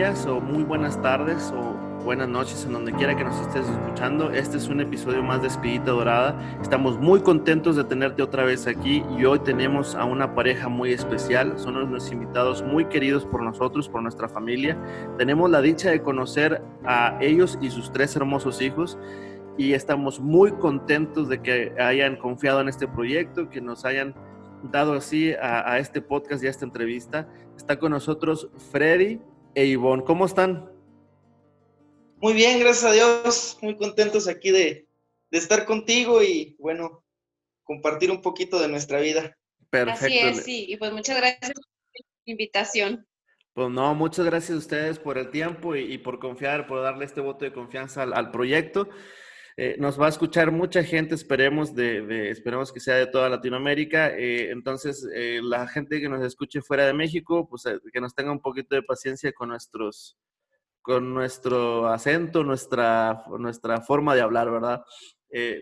o muy buenas tardes o buenas noches en donde quiera que nos estés escuchando. Este es un episodio más de Espirita Dorada. Estamos muy contentos de tenerte otra vez aquí y hoy tenemos a una pareja muy especial. Son unos invitados muy queridos por nosotros, por nuestra familia. Tenemos la dicha de conocer a ellos y sus tres hermosos hijos y estamos muy contentos de que hayan confiado en este proyecto, que nos hayan dado así a, este podcast y a esta entrevista. Está con nosotros Freddy e Ivonne. ¿Cómo están? Muy bien, gracias a Dios. Muy contentos aquí de, estar contigo y bueno, compartir un poquito de nuestra vida. Perfecto. Así es, sí. Y pues muchas gracias por la invitación. Pues no, muchas gracias a ustedes por el tiempo y, por confiar, por darle este voto de confianza al proyecto. Eh, nos va a escuchar mucha gente, esperemos, de, esperemos que sea de toda Latinoamérica. Eh, entonces, eh, la gente que nos escuche fuera de México, pues que nos tenga un poquito de paciencia con nuestros, con nuestro acento, nuestra, nuestra forma de hablar, ¿verdad?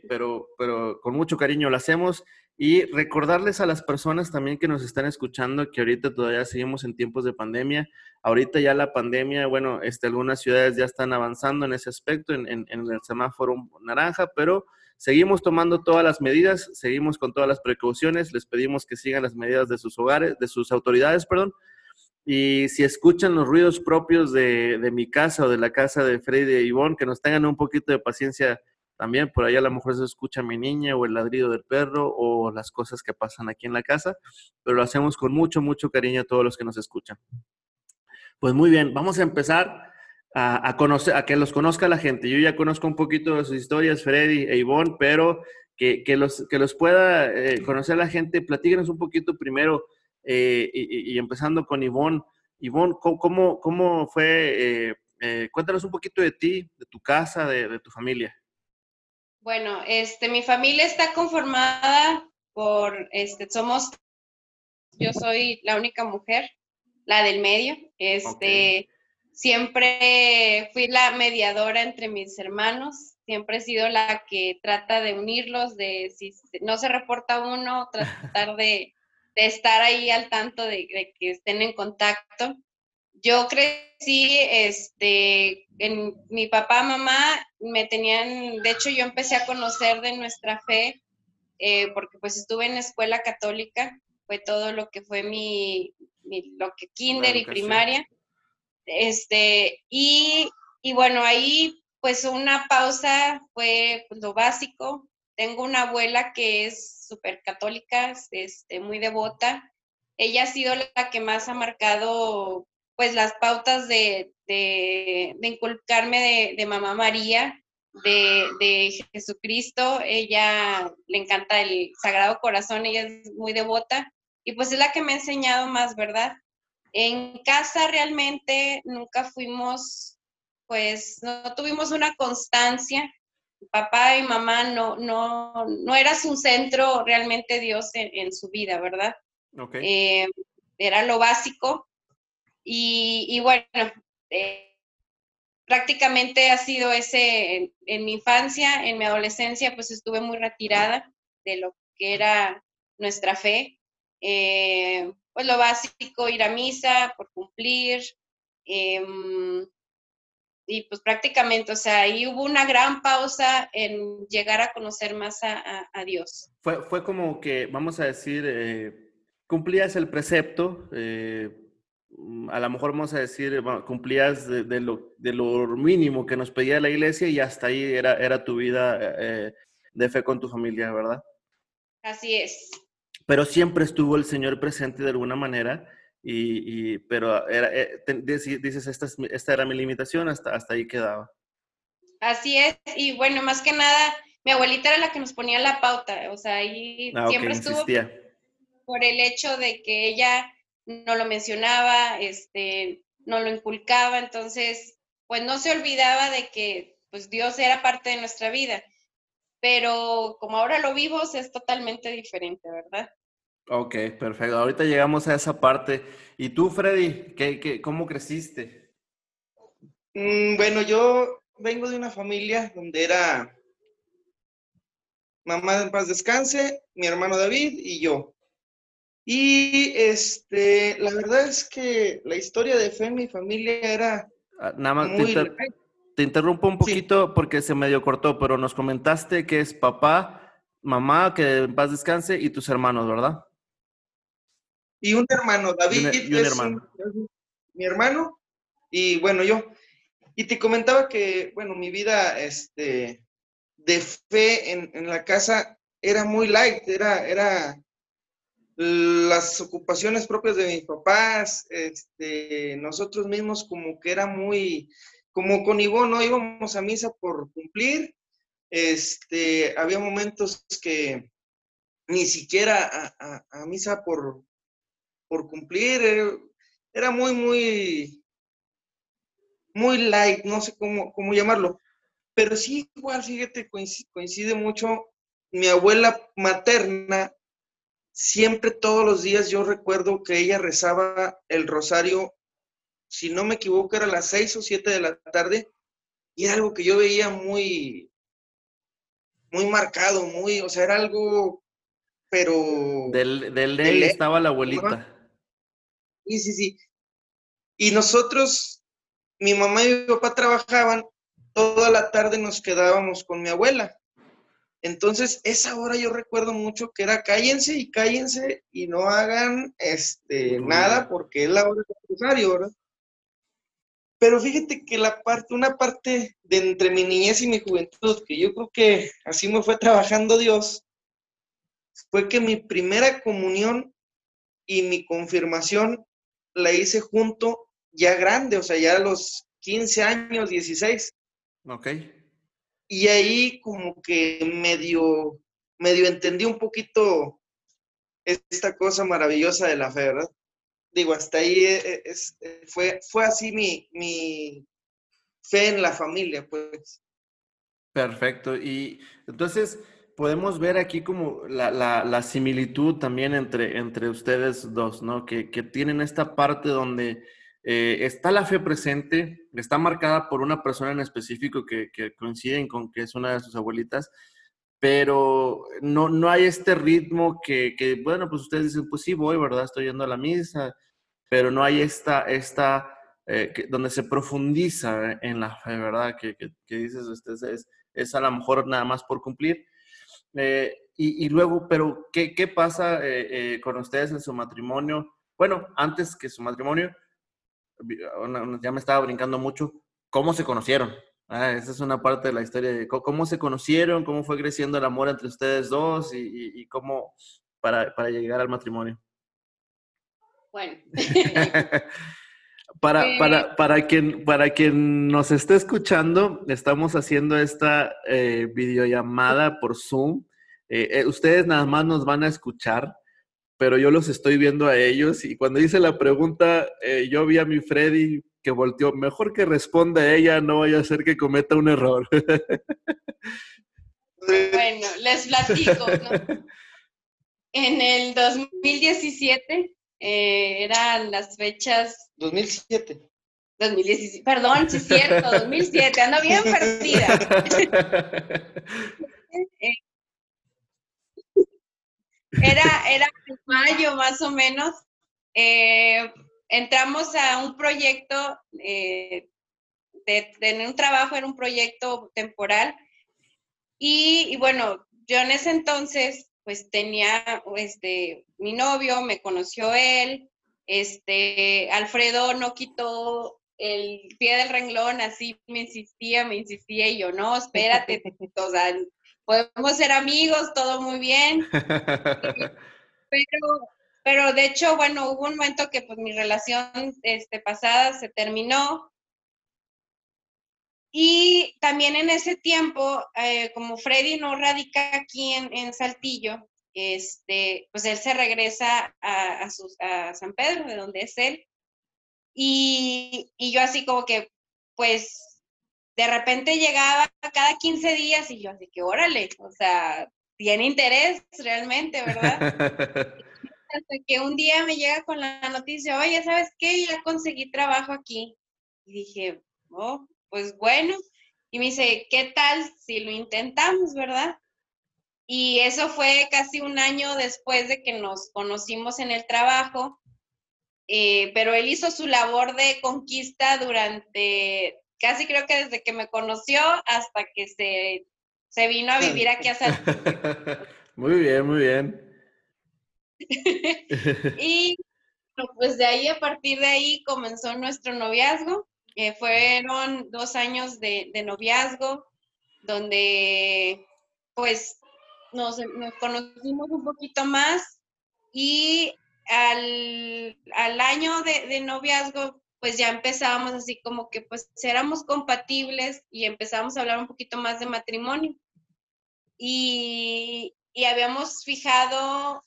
pero, pero con mucho cariño lo hacemos. Y recordarles a las personas también que nos están escuchando que ahorita todavía seguimos en tiempos de pandemia. Ahorita ya la pandemia, bueno, este, algunas ciudades ya están avanzando en ese aspecto, en, en, el semáforo naranja, pero seguimos tomando todas las medidas, seguimos con todas las precauciones. Les pedimos que sigan las medidas de sus hogares, de sus autoridades, perdón. Y si escuchan los ruidos propios de, de mi casa o de la casa de Freddy y Ivonne, que nos tengan un poquito de paciencia también por ahí a lo mejor se escucha mi niña o el ladrido del perro o las cosas que pasan aquí en la casa, pero lo hacemos con mucho, mucho cariño a todos los que nos escuchan. Pues muy bien, vamos a empezar a, conocer, a que los conozca la gente. Yo ya conozco un poquito de sus historias, Freddy e Ivonne, pero que, los, que los pueda eh, conocer la gente, platíquenos un poquito primero eh, y, empezando con Ivonne. Ivonne, ¿cómo, cómo fue? Eh, cuéntanos un poquito de ti, de tu casa, de tu familia. Bueno, este, mi familia está conformada por, este, somos, yo soy la única mujer, la del medio, este, siempre fui la mediadora entre mis hermanos, siempre he sido la que trata de unirlos, de si no se reporta uno, tratar de, estar ahí al tanto de, de que estén en contacto yo crecí, este, en mi papá, mamá me tenían, de hecho yo empecé a conocer de nuestra fe, eh, porque pues estuve en escuela católica, fue todo lo que fue mi, lo que kinder y primaria, este, y, y, bueno, ahí pues una pausa fue pues, lo básico, tengo una abuela que es súper católica, este, muy devota, ella ha sido la que más ha marcado pues las pautas de, de, inculcarme de, Mamá María, de, Jesucristo. Ella le encanta el Sagrado Corazón, ella es muy devota y pues es la que me ha enseñado más, ¿verdad? En casa realmente nunca fuimos, pues no tuvimos una constancia. Papá y mamá no, no, no eras un centro realmente Dios en, su vida, ¿verdad? Eh, era lo básico y, bueno, eh, prácticamente ha sido ese en, mi infancia, en mi adolescencia, pues estuve muy retirada de lo que era nuestra fe. Eh, pues lo básico, ir a misa por cumplir. Em, y pues prácticamente, o sea, ahí hubo una gran pausa en llegar a conocer más a, Dios. Fue, fue, como que, vamos a decir, eh, cumplías el precepto, Mm, a lo mejor vamos a decir, cumplías de, lo, de, lo, mínimo que nos pedía la iglesia y hasta ahí era, era tu vida eh, de fe con tu familia, ¿verdad? Así es. Pero siempre estuvo el Señor presente de alguna manera, y, pero era, eh, dices, esta, esta era mi limitación, hasta, hasta ahí quedaba. Así es, y bueno, más que nada, mi abuelita era la que nos ponía la pauta, o sea, ahí ah, siempre estuvo por el hecho de que ella no lo mencionaba, este, no lo inculcaba, entonces, pues no se olvidaba de que pues Dios era parte de nuestra vida, pero como ahora lo vivos es totalmente diferente, ¿verdad? Ok, perfecto. Ahorita llegamos a esa parte. ¿Y tú, Freddy, qué, qué cómo creciste? Mm, bueno, yo vengo de una familia donde era mamá en paz descanse, mi hermano David y yo. Y este, la verdad es que la historia de fe en mi familia era ah, Nada más te, interrumpo un poquito porque se medio cortó, pero nos comentaste que es papá, mamá, que en paz descanse, y tus hermanos, ¿verdad? Y un hermano, David. Y un, hermano. mi hermano, y bueno, yo. Y te comentaba que, bueno, mi vida este, de fe en, en la casa era muy light, era, era las ocupaciones propias de mis papás, este, nosotros mismos como que era muy, como con Ivonne, ¿no? Íbamos a misa por cumplir, este, había momentos que ni siquiera a, misa por, por cumplir, era, muy, muy, muy light, no sé cómo, cómo llamarlo, pero sí, igual, fíjate, coincide mucho, mi abuela materna siempre todos los días yo recuerdo que ella rezaba el rosario, si no me equivoco, era a las seis o siete de la tarde, y era algo que yo veía muy, muy marcado, muy, o sea, era algo, pero... Del, del ley estaba la abuelita. Sí, sí, sí. Y nosotros, mi mamá y mi papá trabajaban, toda la tarde nos quedábamos con mi abuela. Entonces, esa hora yo recuerdo mucho que era cállense y cállense y no hagan este, nada porque es la hora del rosario, ¿verdad? Pero fíjate que la parte, una parte de entre mi niñez y mi juventud, que yo creo que así me fue trabajando Dios, fue que mi primera comunión y mi confirmación la hice junto ya grande, o sea, ya a los 15 años, 16. Ok. Y ahí como que medio, medio entendí un poquito esta cosa maravillosa de la fe, ¿verdad? Digo, hasta ahí e, e, fue, fue así mi, mi fe en la familia, pues. Perfecto. Y entonces podemos ver aquí como la, la, similitud también entre, entre ustedes dos, ¿no? Que, que tienen esta parte donde eh, está la fe presente, está marcada por una persona en específico que, coinciden con que es una de sus abuelitas, pero no, no hay este ritmo que, bueno, pues ustedes dicen, pues sí, voy, ¿verdad? Estoy yendo a la misa, pero no hay esta, esta eh, donde se profundiza en la fe, ¿verdad? Que, dices, este, es, es, a lo mejor nada más por cumplir. Eh, y, luego, pero ¿qué, qué pasa con ustedes en su matrimonio? Bueno, antes que su matrimonio, ya me estaba brincando mucho, ¿cómo se conocieron? Ah, esa es una parte de la historia de cómo se conocieron, cómo fue creciendo el amor entre ustedes dos y, cómo para, para, llegar al matrimonio. Bueno. para, para, eh. para, quien, para quien nos esté escuchando, estamos haciendo esta eh, videollamada por Zoom. Eh, ustedes nada más nos van a escuchar pero yo los estoy viendo a ellos y cuando hice la pregunta, eh, yo vi a mi Freddy que volteó, mejor que responda ella, no vaya a ser que cometa un error. Bueno, les platico, En el 2017 eh, eran las fechas... 2007. 2017, perdón, sí es cierto, 2007, ando bien perdida. Eh, era, era mayo más o menos. Eh, entramos a un proyecto eh, de tener un trabajo, en un proyecto temporal. Y, bueno, yo en ese entonces, pues tenía este, mi novio, me conoció él, este, Alfredo no quitó el pie del renglón, así me insistía, me insistía, y yo, no, espérate, o sea, podemos ser amigos, todo muy bien. pero, pero de hecho, bueno, hubo un momento que pues mi relación este, pasada se terminó. Y también en ese tiempo, eh, como Freddy no radica aquí en, Saltillo, este, pues él se regresa a, a, San Pedro, de donde es él. Y, y yo así como que, pues de repente llegaba cada 15 días y yo así que órale, o sea, tiene interés realmente, ¿verdad? Hasta que un día me llega con la noticia, oye, ¿sabes qué? Ya conseguí trabajo aquí. Y dije, oh, pues bueno. Y me dice, ¿qué tal si lo intentamos, verdad? Y eso fue casi un año después de que nos conocimos en el trabajo, eh, pero él hizo su labor de conquista durante, casi creo que desde que me conoció hasta que se, se vino a vivir aquí a San Muy bien, muy bien. y pues de ahí, a partir de ahí, comenzó nuestro noviazgo. Eh, fueron dos años de, de noviazgo, donde pues nos, conocimos un poquito más y al, año de, noviazgo, pues ya empezábamos así como que pues éramos compatibles y empezamos a hablar un poquito más de matrimonio. Y, y habíamos fijado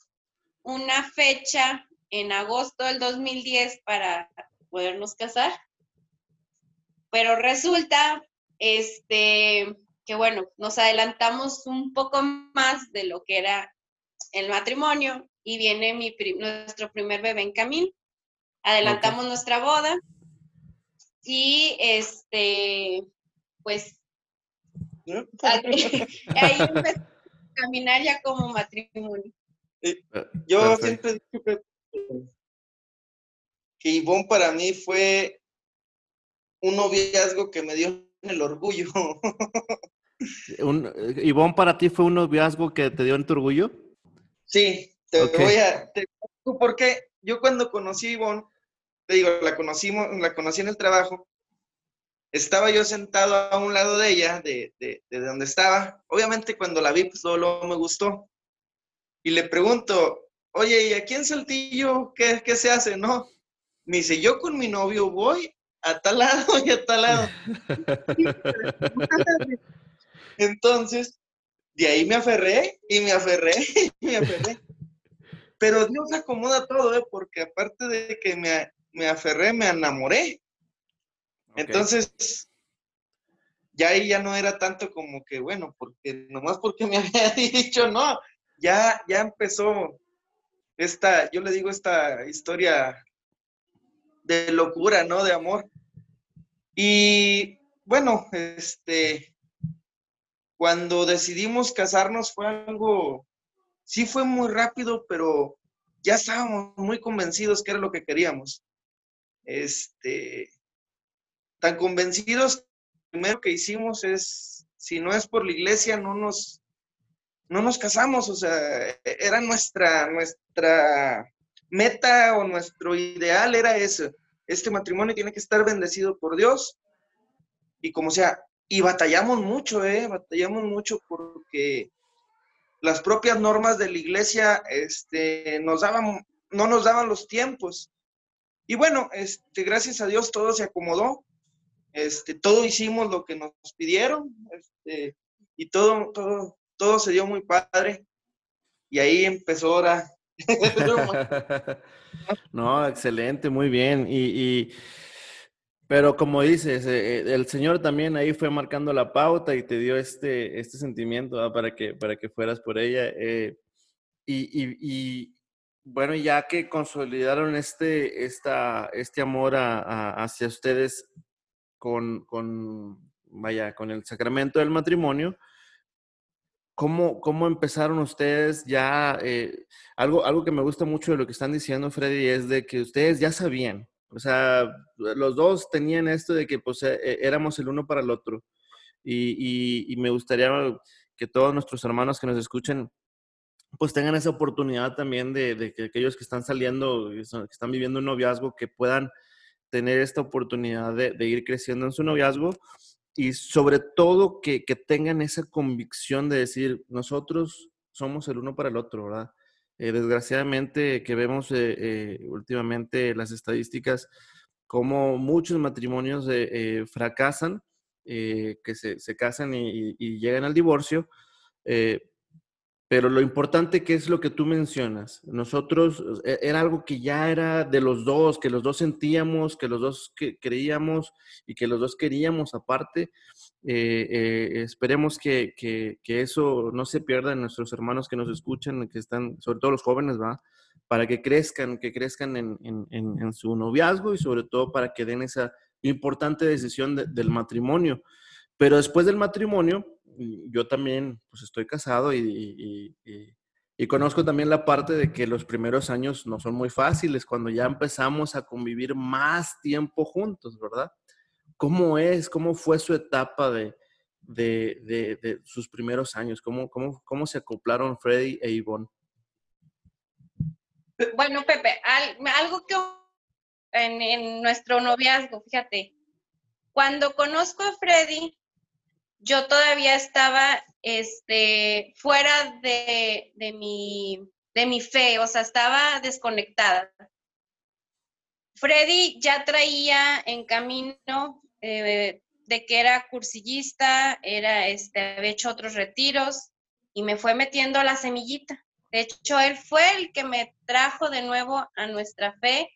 una fecha en agosto del 2010 para podernos casar. Pero resulta, este, que bueno, nos adelantamos un poco más de lo que era el matrimonio y viene mi nuestro primer bebé en camino. Adelantamos nuestra boda y este, pues, ahí empezó a caminar ya como matrimonio. Eh, yo siempre digo que, que Ivonne para mí fue un noviazgo que me dio el orgullo. Un, Ivonne, ¿para ti fue un noviazgo que te dio en tu orgullo? Sí, te voy a... Te, porque yo cuando conocí a Ivonne, te digo, la, conocimos, la conocí en el trabajo, estaba yo sentado a un lado de ella, de, de, de donde estaba. Obviamente cuando la vi, pues todo me gustó. Y le pregunto, oye, ¿y aquí en Saltillo qué, qué se hace? No. Me dice, yo con mi novio voy a tal lado y a tal lado. Entonces, de ahí me aferré y me aferré y me aferré. Pero Dios acomoda todo, ¿eh? porque aparte de que me, me aferré, me enamoré. Entonces, ya ahí ya no era tanto como que, bueno, porque nomás porque me había dicho, no, ya, ya empezó esta, yo le digo esta historia de locura, ¿no? De amor. Y bueno, este, cuando decidimos casarnos fue algo, sí fue muy rápido, pero ya estábamos muy convencidos que era lo que queríamos. Este, tan convencidos, primero que hicimos es, si no es por la iglesia, no nos, no nos casamos, o sea, era nuestra, nuestra meta o nuestro ideal era eso este matrimonio tiene que estar bendecido por Dios. Y como sea, y batallamos mucho, ¿eh? Batallamos mucho porque las propias normas de la iglesia este, nos daban, no nos daban los tiempos. Y bueno, este, gracias a Dios todo se acomodó. Este, todo hicimos lo que nos pidieron. Este, y todo, todo, todo se dio muy padre. Y ahí empezó ahora no, excelente, muy bien. Y, pero como dices, eh, eh, el Señor también ahí fue marcando la pauta y te dio este, este sentimiento para, que, para que fueras por ella. Eh, y, bueno, ya que consolidaron este, esta, este amor hacia ustedes con, con, vaya, con el sacramento del matrimonio, ¿Cómo, ¿Cómo, empezaron ustedes ya? Eh, algo, algo que me gusta mucho de lo que están diciendo, Freddy, es de que ustedes ya sabían. O sea, los dos tenían esto de que pues e, e, éramos el uno para el otro. Y, y, me gustaría que todos nuestros hermanos que nos escuchen, pues tengan esa oportunidad también de, que aquellos que están saliendo, que están viviendo un noviazgo, que puedan tener esta oportunidad de, de ir creciendo en su noviazgo y sobre todo que, tengan esa convicción de decir, nosotros somos el uno para el otro, ¿verdad? Eh, desgraciadamente que vemos eh, eh, últimamente las estadísticas, como muchos matrimonios fracasan, que se, casan y, y, llegan al divorcio, pero lo importante que es lo que tú mencionas, nosotros e, era algo que ya era de los dos, que los dos sentíamos, que los dos creíamos y que los dos queríamos aparte. Eh, eh, esperemos que, eso no se pierda en nuestros hermanos que nos escuchan, que están, sobre todo los jóvenes, ¿va? Para que crezcan, que crezcan en, su noviazgo y sobre todo para que den esa importante decisión del matrimonio. Pero después del matrimonio, yo también pues estoy casado y, y, conozco también la parte de que los primeros años no son muy fáciles cuando ya empezamos a convivir más tiempo juntos, ¿verdad? ¿Cómo es? ¿Cómo fue su etapa de, de, de, sus primeros años? ¿Cómo, cómo, cómo se acoplaron Freddy e Ivonne? Bueno, Pepe, algo que en, en nuestro noviazgo, fíjate, cuando conozco a Freddy, yo todavía estaba este, fuera de, de, mi, de mi fe, o sea, estaba desconectada. Freddy ya traía en camino eh, de que era cursillista, era, este, había hecho otros retiros y me fue metiendo la semillita. De hecho, él fue el que me trajo de nuevo a nuestra fe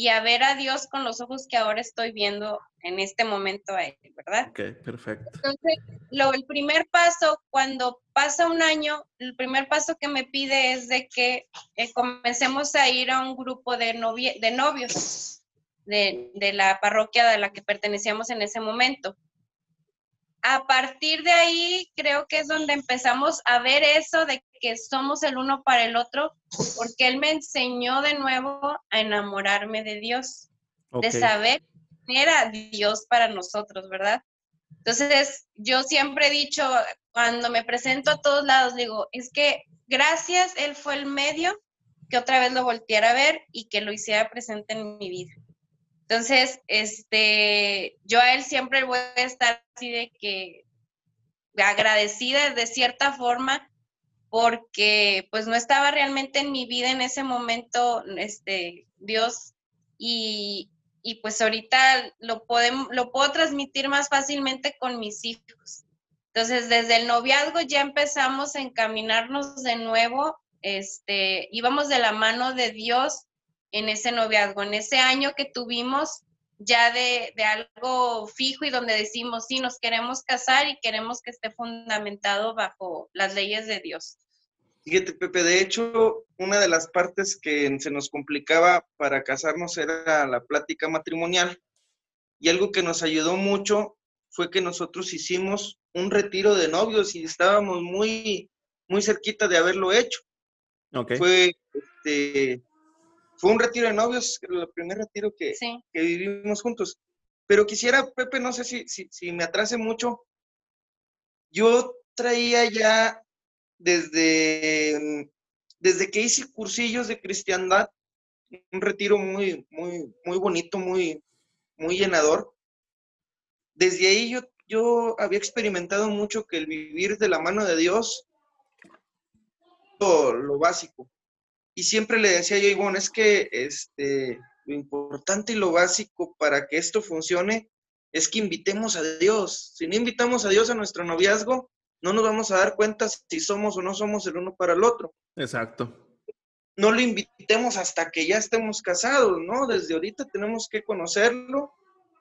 y a ver a Dios con los ojos que ahora estoy viendo en este momento a él, ¿verdad? Ok, perfecto. Entonces, lo, el primer paso, cuando pasa un año, el primer paso que me pide es de que eh, comencemos a ir a un grupo de, de novios de, de la parroquia a la que pertenecíamos en ese momento a partir de ahí creo que es donde empezamos a ver eso de que somos el uno para el otro, porque él me enseñó de nuevo a enamorarme de Dios, de saber quién era Dios para nosotros, ¿verdad? Entonces, yo siempre he dicho, cuando me presento a todos lados, digo, es que gracias, Él fue el medio que otra vez lo volteara a ver y que lo hiciera presente en mi vida. Entonces, este, yo a él siempre voy a estar así de que agradecida de cierta forma porque pues no estaba realmente en mi vida en ese momento este Dios y, y pues ahorita lo podemos lo puedo transmitir más fácilmente con mis hijos. Entonces, desde el noviazgo ya empezamos a encaminarnos de nuevo, este, íbamos de la mano de Dios en ese noviazgo, en ese año que tuvimos ya de, algo fijo y donde decimos, sí, nos queremos casar y queremos que esté fundamentado bajo las leyes de Dios. Fíjate, Pepe, de hecho, una de las partes que se nos complicaba para casarnos era la plática matrimonial. Y algo que nos ayudó mucho fue que nosotros hicimos un retiro de novios y estábamos muy, muy cerquita de haberlo hecho. Okay. Fue este, fue un retiro de novios, el primer retiro que, que vivimos juntos. Pero quisiera, Pepe, no sé si, si, me atrase mucho. Yo traía ya desde, desde que hice cursillos de cristiandad, un retiro muy, muy, muy bonito, muy, muy llenador. Desde ahí yo, yo había experimentado mucho que el vivir de la mano de Dios, lo, lo básico, y siempre le decía yo, Ivonne, es que este, lo importante y lo básico para que esto funcione es que invitemos a Dios. Si no invitamos a Dios a nuestro noviazgo, no nos vamos a dar cuenta si somos o no somos el uno para el otro. Exacto. No lo invitemos hasta que ya estemos casados, ¿no? Desde ahorita tenemos que conocerlo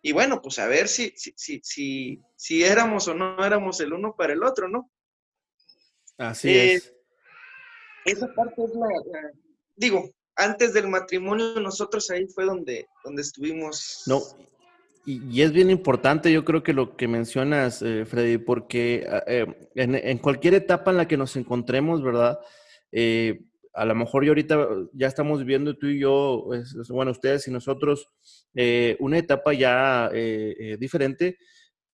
y bueno, pues a ver si, si, si, si, si éramos o no éramos el uno para el otro, ¿no? Así es. Esa parte es la, digo, antes del matrimonio, nosotros ahí fue donde, donde estuvimos. No, y, es bien importante, yo creo que lo que mencionas, eh, Freddy, porque ah, eh, en, cualquier etapa en la que nos encontremos, ¿verdad? Eh, a lo mejor yo ahorita ya estamos viviendo tú y yo, bueno, ustedes y nosotros, una etapa ya diferente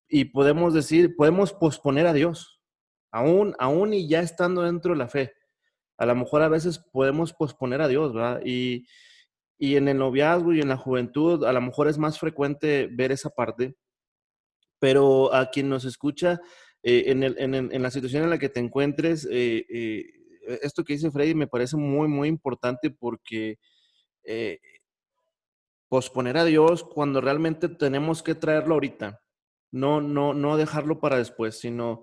y podemos decir, podemos posponer a Dios, aún, aún y ya estando dentro de la fe a lo mejor a veces podemos posponer a Dios, ¿verdad? Y, en el noviazgo y en la juventud a lo mejor es más frecuente ver esa parte, pero a quien nos escucha, eh, en, la situación en la que te encuentres, eh, eh, esto que dice Freddy me parece muy, muy importante porque posponer a Dios cuando realmente tenemos que traerlo ahorita, no, no, no dejarlo para después, sino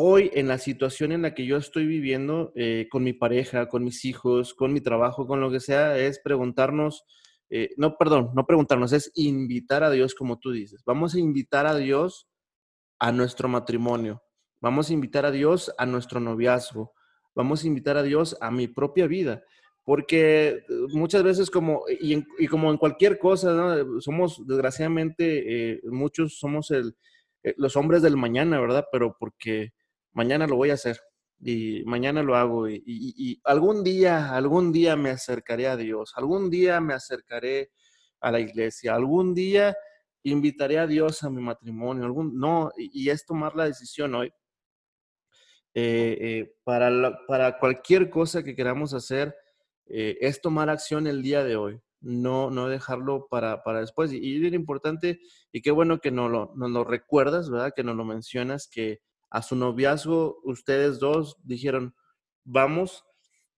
hoy en la situación en la que yo estoy viviendo eh, con mi pareja, con mis hijos, con mi trabajo, con lo que sea, es preguntarnos, eh, no, perdón, no preguntarnos, es invitar a Dios como tú dices. Vamos a invitar a Dios a nuestro matrimonio, vamos a invitar a Dios a nuestro noviazgo, vamos a invitar a Dios a mi propia vida. Porque eh, muchas veces como, y, como en cualquier cosa, somos desgraciadamente, muchos somos los hombres del mañana, ¿verdad? Pero porque mañana lo voy a hacer y mañana lo hago y, algún día, algún día me acercaré a Dios, algún día me acercaré a la iglesia, algún día invitaré a Dios a mi matrimonio, algún, no, y, es tomar la decisión hoy. Eh, eh, para, para cualquier cosa que queramos hacer, eh, es tomar acción el día de hoy, no, no dejarlo para, para después. Y, es importante, y qué bueno que nos lo, nos recuerdas, ¿verdad? Que nos lo mencionas, que a su noviazgo, ustedes dos dijeron, vamos,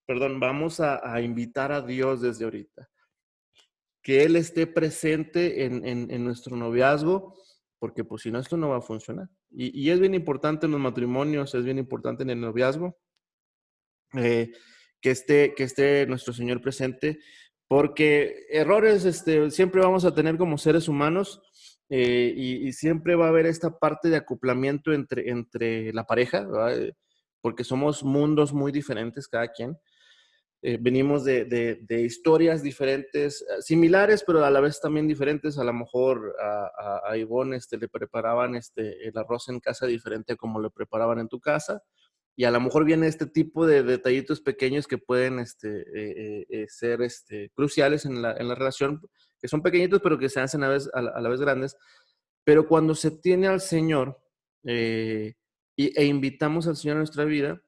perdón, vamos a, invitar a Dios desde ahorita. Que Él esté presente en, nuestro noviazgo, porque pues si no, esto no va a funcionar. Y, es bien importante en los matrimonios, es bien importante en el noviazgo, eh, que, esté, que esté nuestro Señor presente, porque errores este, siempre vamos a tener como seres humanos eh, y, siempre va a haber esta parte de acoplamiento entre, entre la pareja, eh, porque somos mundos muy diferentes cada quien. Eh, venimos de, de, historias diferentes, similares, pero a la vez también diferentes. A lo mejor a, a, Ivonne este, le preparaban este, el arroz en casa diferente a como lo preparaban en tu casa. Y a lo mejor viene este tipo de detallitos pequeños que pueden este, ser este, cruciales en la, en la relación, que son pequeñitos, pero que se hacen a, la, vez grandes. Pero cuando se tiene al Señor eh, e invitamos al Señor a nuestra vida,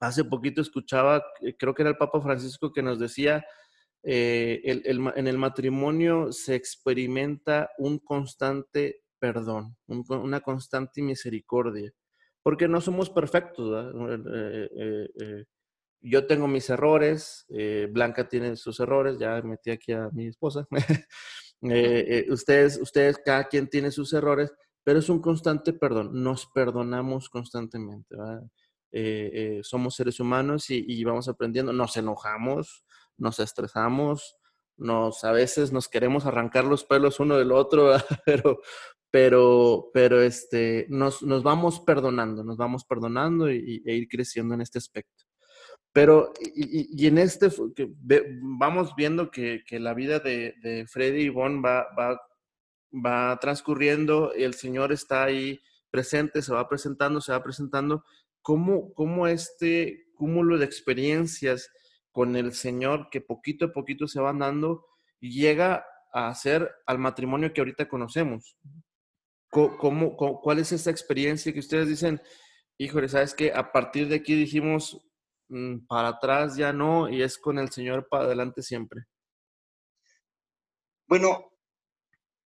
hace poquito escuchaba, eh, creo que era el Papa Francisco que nos decía, eh, en el matrimonio se experimenta un constante perdón, una constante misericordia, porque no somos perfectos yo tengo mis errores, eh, Blanca tiene sus errores, ya metí aquí a mi esposa. Eh, eh, ustedes, ustedes, cada quien tiene sus errores, pero es un constante perdón, nos perdonamos constantemente. somos seres humanos y, vamos aprendiendo, nos enojamos, nos estresamos, nos, a veces nos queremos arrancar los pelos uno del otro, pero, pero, pero este, nos, nos vamos perdonando, nos vamos perdonando y, e ir creciendo en este aspecto. Pero, y, en este, vamos viendo que, la vida de, Freddy y Yvonne va, va, va transcurriendo, y el Señor está ahí presente, se va presentando, se va presentando. ¿Cómo, cómo este cúmulo de experiencias con el Señor que poquito a poquito se van dando llega a hacer al matrimonio que ahorita conocemos? ¿Cómo, cuál es esa experiencia que ustedes dicen, híjole, sabes que a partir de aquí dijimos, para atrás ya no, y es con el Señor para adelante siempre. Bueno,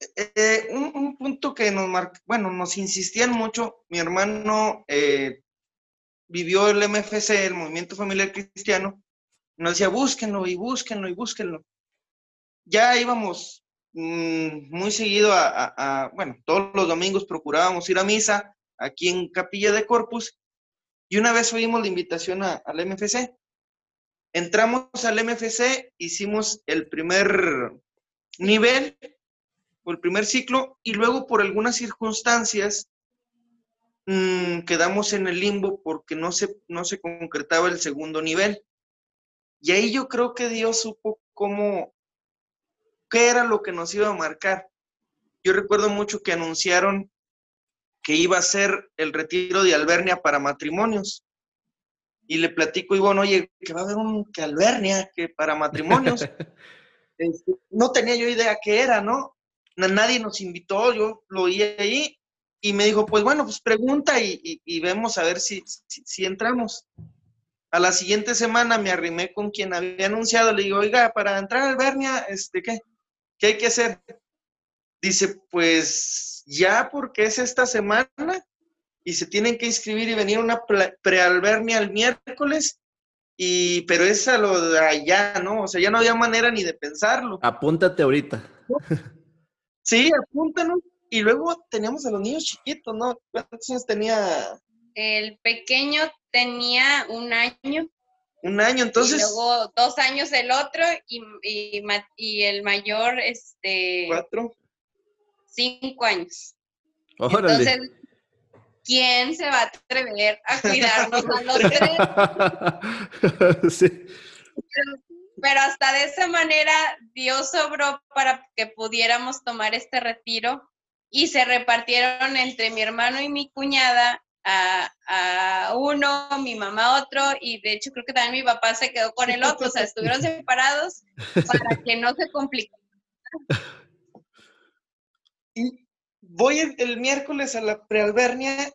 eh, eh, un, punto que nos marca, bueno, nos insistían mucho, mi hermano eh, vivió el MFC, el Movimiento Familiar Cristiano, nos decía, búsquenlo y búsquenlo y búsquenlo. Ya íbamos mm, muy seguido a, bueno, todos los domingos procurábamos ir a misa aquí en Capilla de Corpus y una vez oímos la invitación al MFC. Entramos al MFC, hicimos el primer nivel o el primer ciclo y luego por algunas circunstancias mm, quedamos en el limbo porque no se, no se concretaba el segundo nivel. Y ahí yo creo que Dios supo cómo, qué era lo que nos iba a marcar. Yo recuerdo mucho que anunciaron que iba a ser el retiro de Albernia para matrimonios. Y le platico, y bueno, oye, que va a haber un que Albernia que para matrimonios. Este, no tenía yo idea qué era, ¿no? Nadie nos invitó, yo lo oí ahí y me dijo, pues bueno, pues pregunta y, vemos a ver si, si, entramos. A la siguiente semana me arrimé con quien había anunciado, le digo, oiga, para entrar a Albernia, este, ¿qué? ¿Qué hay que hacer? Dice, pues ya porque es esta semana y se tienen que inscribir y venir una prealbernia el miércoles, y, pero es a lo de allá, ¿no? O sea, ya no había manera ni de pensarlo. Apúntate ahorita. Sí, apúntanos. Y luego teníamos a los niños chiquitos, ¿no? ¿Cuántos años tenía? El pequeño tenía un año. Un año, entonces. Y luego dos años el otro y, y el mayor, este. Cuatro cinco años. Entonces, ¿quién se va a atrever a cuidarnos a los tres? sí. pero, hasta de esa manera Dios sobró para que pudiéramos tomar este retiro y se repartieron entre mi hermano y mi cuñada a, uno, mi mamá otro, y de hecho creo que también mi papá se quedó con el otro, o sea, estuvieron separados para que no se complicara. Y voy el, miércoles a la prealbernia,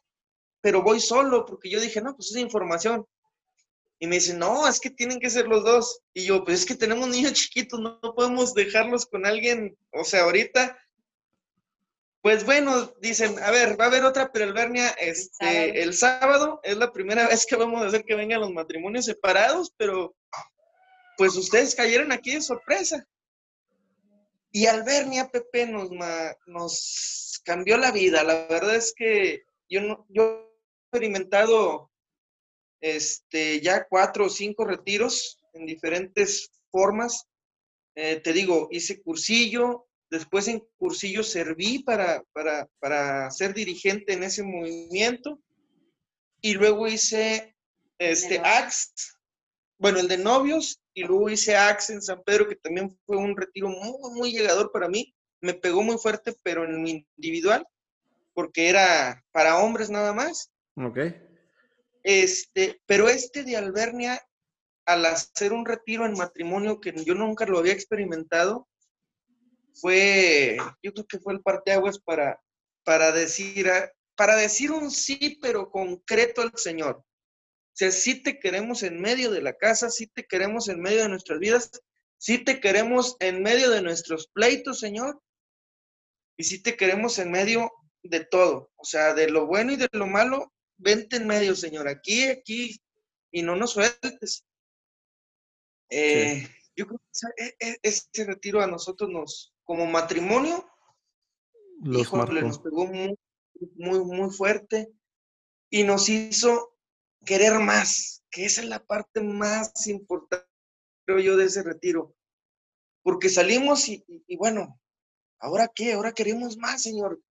pero voy solo, porque yo dije, no, pues es información. Y me dicen, no, es que tienen que ser los dos. Y yo, pues es que tenemos niños chiquitos, no podemos dejarlos con alguien, o sea, ahorita pues bueno, dicen, a ver, va a haber otra peralvernia este, el sábado. Es la primera vez que vamos a hacer que vengan los matrimonios separados, pero pues ustedes cayeron aquí de sorpresa. Y Albernia, Pepe, nos, nos cambió la vida. La verdad es que yo, no, yo he experimentado este, ya cuatro o cinco retiros en diferentes formas. Eh, te digo, hice cursillo, Después en cursillo serví para, para, ser dirigente en ese movimiento. Y luego hice este AX, bueno, el de novios, y luego hice AX en San Pedro, que también fue un retiro muy, muy llegador para mí. Me pegó muy fuerte, pero en mi individual, porque era para hombres nada más. Ok. Este, pero este de Albernia, al hacer un retiro en matrimonio que yo nunca lo había experimentado, fue, yo creo que fue el parteaguas para, para decir, para decir un sí, pero concreto al Señor. O sea, sí te queremos en medio de la casa, sí te queremos en medio de nuestras vidas, sí te queremos en medio de nuestros pleitos, Señor, y sí te queremos en medio de todo. O sea, de lo bueno y de lo malo, vente en medio, Señor, aquí, aquí, y no nos sueltes. Eh, yo creo que e, e, ese retiro a nosotros nos, como matrimonio, Los nos pegó muy, muy, muy fuerte y nos hizo querer más, que esa es la parte más importante, creo yo, de ese retiro. Porque salimos y, bueno, ¿ahora qué? Ahora queremos más, Señor.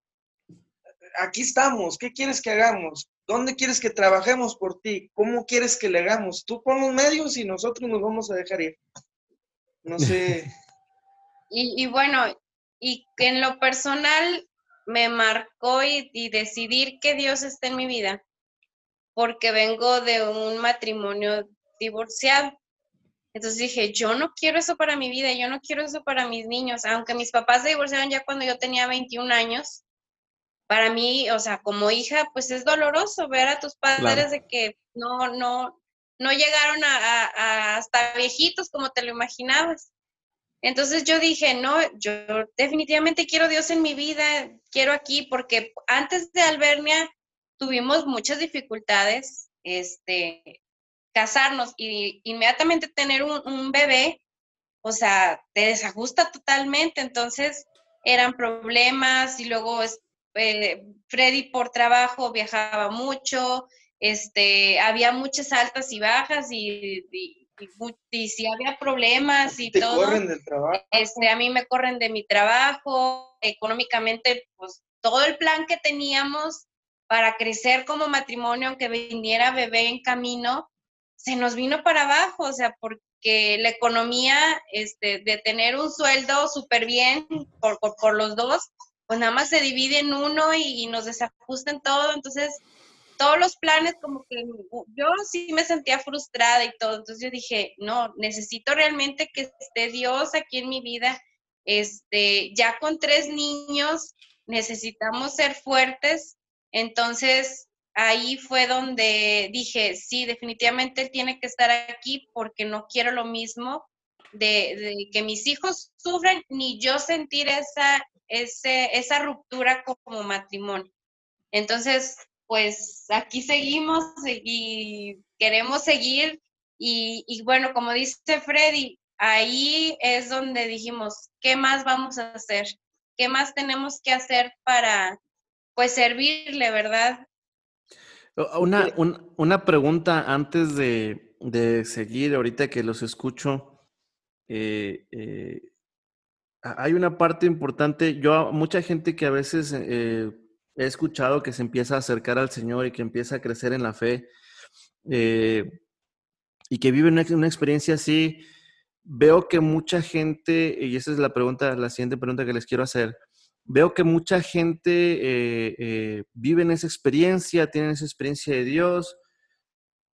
Aquí estamos, ¿qué quieres que hagamos? ¿Dónde quieres que trabajemos por ti? ¿Cómo quieres que le hagamos? Tú pon los medios y nosotros nos vamos a dejar ir. No sé. Y, bueno, y en lo personal me marcó y, decidir que Dios está en mi vida, porque vengo de un matrimonio divorciado. Entonces dije, yo no quiero eso para mi vida, yo no quiero eso para mis niños, aunque mis papás se divorciaron ya cuando yo tenía 21 años. Para mí, o sea, como hija, pues es doloroso ver a tus padres de que no, no, no llegaron a, hasta viejitos como te lo imaginabas. Entonces yo dije, no, yo definitivamente quiero Dios en mi vida, quiero aquí, porque antes de Albernia tuvimos muchas dificultades, este, casarnos y inmediatamente tener un, bebé, o sea, te desajusta totalmente, entonces eran problemas y luego eh, Freddy por trabajo viajaba mucho, este, había muchas altas y bajas y y, si había problemas y te todo. corren del trabajo. Este, a mí me corren de mi trabajo, económicamente, pues todo el plan que teníamos para crecer como matrimonio, aunque viniera bebé en camino, se nos vino para abajo, o sea, porque la economía este, de tener un sueldo súper bien por, por, los dos, pues nada más se divide en uno y, nos desajusta en todo, entonces todos los planes como que yo sí me sentía frustrada y todo, entonces yo dije, no, necesito realmente que esté Dios aquí en mi vida. Este, ya con tres niños necesitamos ser fuertes, entonces ahí fue donde dije, sí, definitivamente tiene que estar aquí porque no quiero lo mismo de, que mis hijos sufren ni yo sentir esa, esa ruptura como matrimonio. Entonces, pues aquí seguimos y queremos seguir. Y, bueno, como dice Freddy, ahí es donde dijimos, ¿qué más vamos a hacer? ¿Qué más tenemos que hacer para, pues, servirle, verdad? Una, una pregunta antes de, seguir, ahorita que los escucho. Eh, eh, hay una parte importante, yo, mucha gente que a veces eh, he escuchado que se empieza a acercar al Señor y que empieza a crecer en la fe y que vive una, una, experiencia así, veo que mucha gente, y esa es la pregunta, la siguiente pregunta que les quiero hacer, veo que mucha gente eh, eh, vive en esa experiencia, tiene esa experiencia de Dios,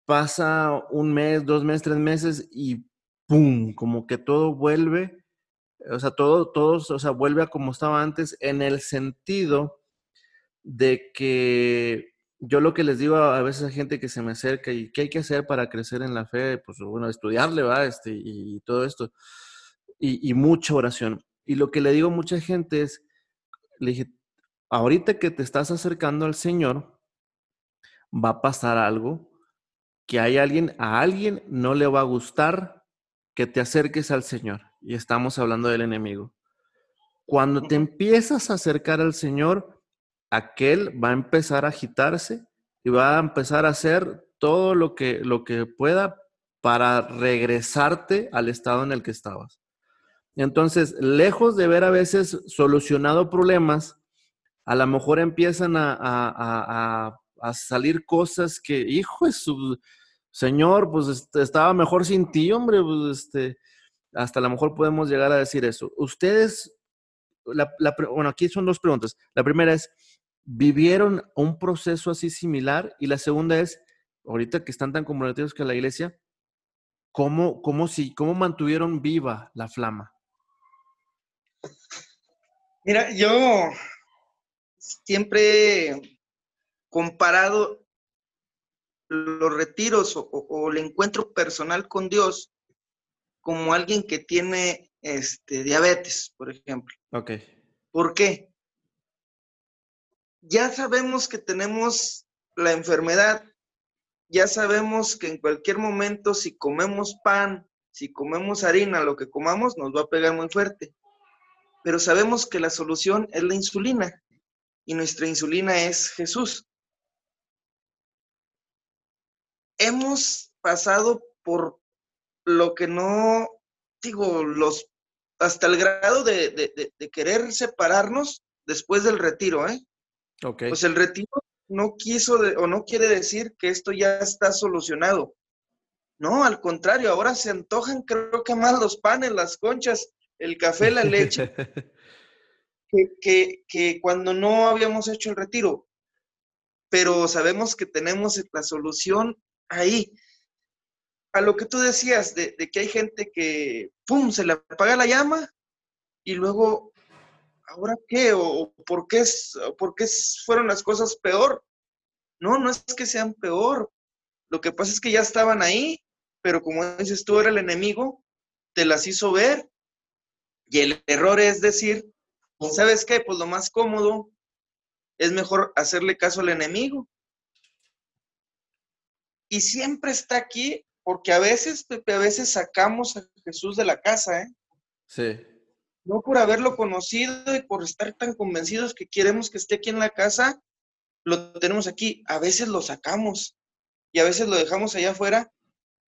pasa un mes, dos meses, tres meses y ¡pum! Como que todo vuelve, o sea, todo, todo, o sea, vuelve a como estaba antes en el sentido de que yo lo que les digo a, veces a gente que se me acerca y qué hay que hacer para crecer en la fe, pues bueno, estudiarle, va, este, y, todo esto, y, y, mucha oración. Y lo que le digo a mucha gente es, le dije, ahorita que te estás acercando al Señor, va a pasar algo que hay alguien, a alguien no le va a gustar que te acerques al Señor. Y estamos hablando del enemigo. Cuando te empiezas a acercar al Señor, aquel va a empezar a agitarse y va a empezar a hacer todo lo que, lo que pueda para regresarte al estado en el que estabas. Entonces, lejos de ver a veces solucionado problemas, a lo mejor empiezan a, salir cosas que, hijo de su señor, pues este, estaba mejor sin ti, hombre, pues este, hasta a lo mejor podemos llegar a decir eso. Ustedes, bueno, aquí son dos preguntas. La primera es, ¿vivieron un proceso así similar? Y la segunda es, ahorita que están tan comprometidos con la iglesia, ¿cómo, cómo, si, cómo mantuvieron viva la flama? Mira, yo siempre comparado los retiros o, el encuentro personal con Dios como alguien que tiene este, diabetes, por ejemplo. Ok. ¿Por qué? Ya sabemos que tenemos la enfermedad, ya sabemos que en cualquier momento si comemos pan, si comemos harina, lo que comamos, nos va a pegar muy fuerte pero sabemos que la solución es la insulina y nuestra insulina es Jesús. Hemos pasado por lo que no, digo, los, hasta el grado de, querer separarnos después del retiro, ¿eh? Okay. Pues el retiro no quiso o no quiere decir que esto ya está solucionado. No, al contrario, ahora se antojan creo que más los panes, las conchas, el café, la leche, que, cuando no habíamos hecho el retiro. Pero sabemos que tenemos la solución ahí. A lo que tú decías, de, que hay gente que, ¡pum!, se le apaga la llama y luego, ¿ahora qué? ¿O por qué, por qué fueron las cosas peor? No, no es que sean peor. Lo que pasa es que ya estaban ahí, pero como dices tú, era el enemigo, te las hizo ver y el error es decir, ¿sabes qué? Pues lo más cómodo es mejor hacerle caso al enemigo. Y siempre está aquí porque a veces, Pepe, a veces sacamos a Jesús de la casa, ¿eh? Sí. No por haberlo conocido y por estar tan convencidos que queremos que esté aquí en la casa, lo tenemos aquí. A veces lo sacamos y a veces lo dejamos allá afuera,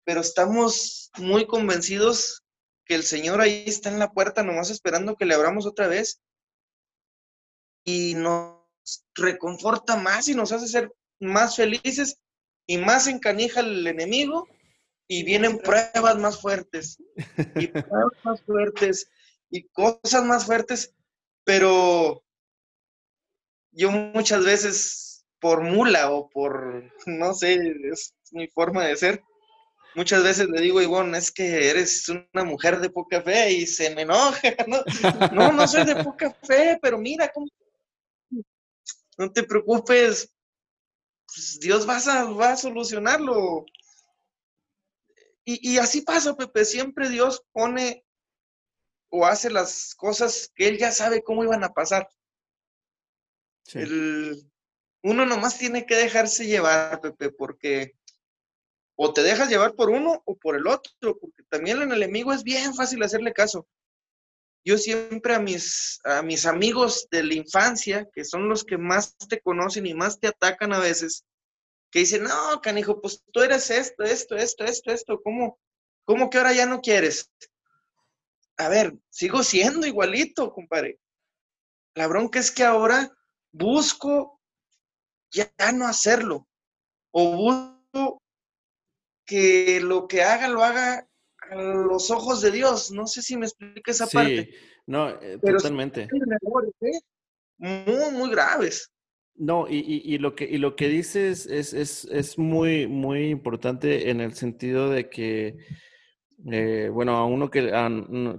pero estamos muy convencidos que el Señor ahí está en la puerta nomás esperando que le abramos otra vez y nos reconforta más y nos hace ser más felices y más encanija el enemigo y vienen pruebas más fuertes y pruebas más fuertes y cosas más fuertes, pero yo muchas veces por mula o por, no sé, es mi forma de ser, muchas veces le digo, Ivonne, es que eres una mujer de poca fe y se me enoja, ¿no? No, no soy de poca fe, pero mira cómo... No te preocupes, pues Dios va a, va a solucionarlo. Y, así pasa, Pepe, siempre Dios pone o hace las cosas que Él ya sabe cómo iban a pasar. uno nomás tiene que dejarse llevar, Pepe, porque o te dejas llevar por uno o por el otro, porque también el enemigo es bien fácil hacerle caso. Yo siempre a mis, a mis amigos de la infancia, que son los que más te conocen y más te atacan a veces, que dicen, no, canijo, pues tú eres esto, esto, esto, esto, esto, ¿cómo, cómo que ahora ya no quieres? A ver, sigo siendo igualito, compadre. La bronca es que ahora busco ya no hacerlo, o busco que lo que haga lo haga a los ojos de Dios. No sé si me explica esa parte. no, eh, totalmente. muy, muy graves. No, y, lo, que, y lo que dices es, es, muy, muy importante en el sentido de que, eh, bueno, a uno que,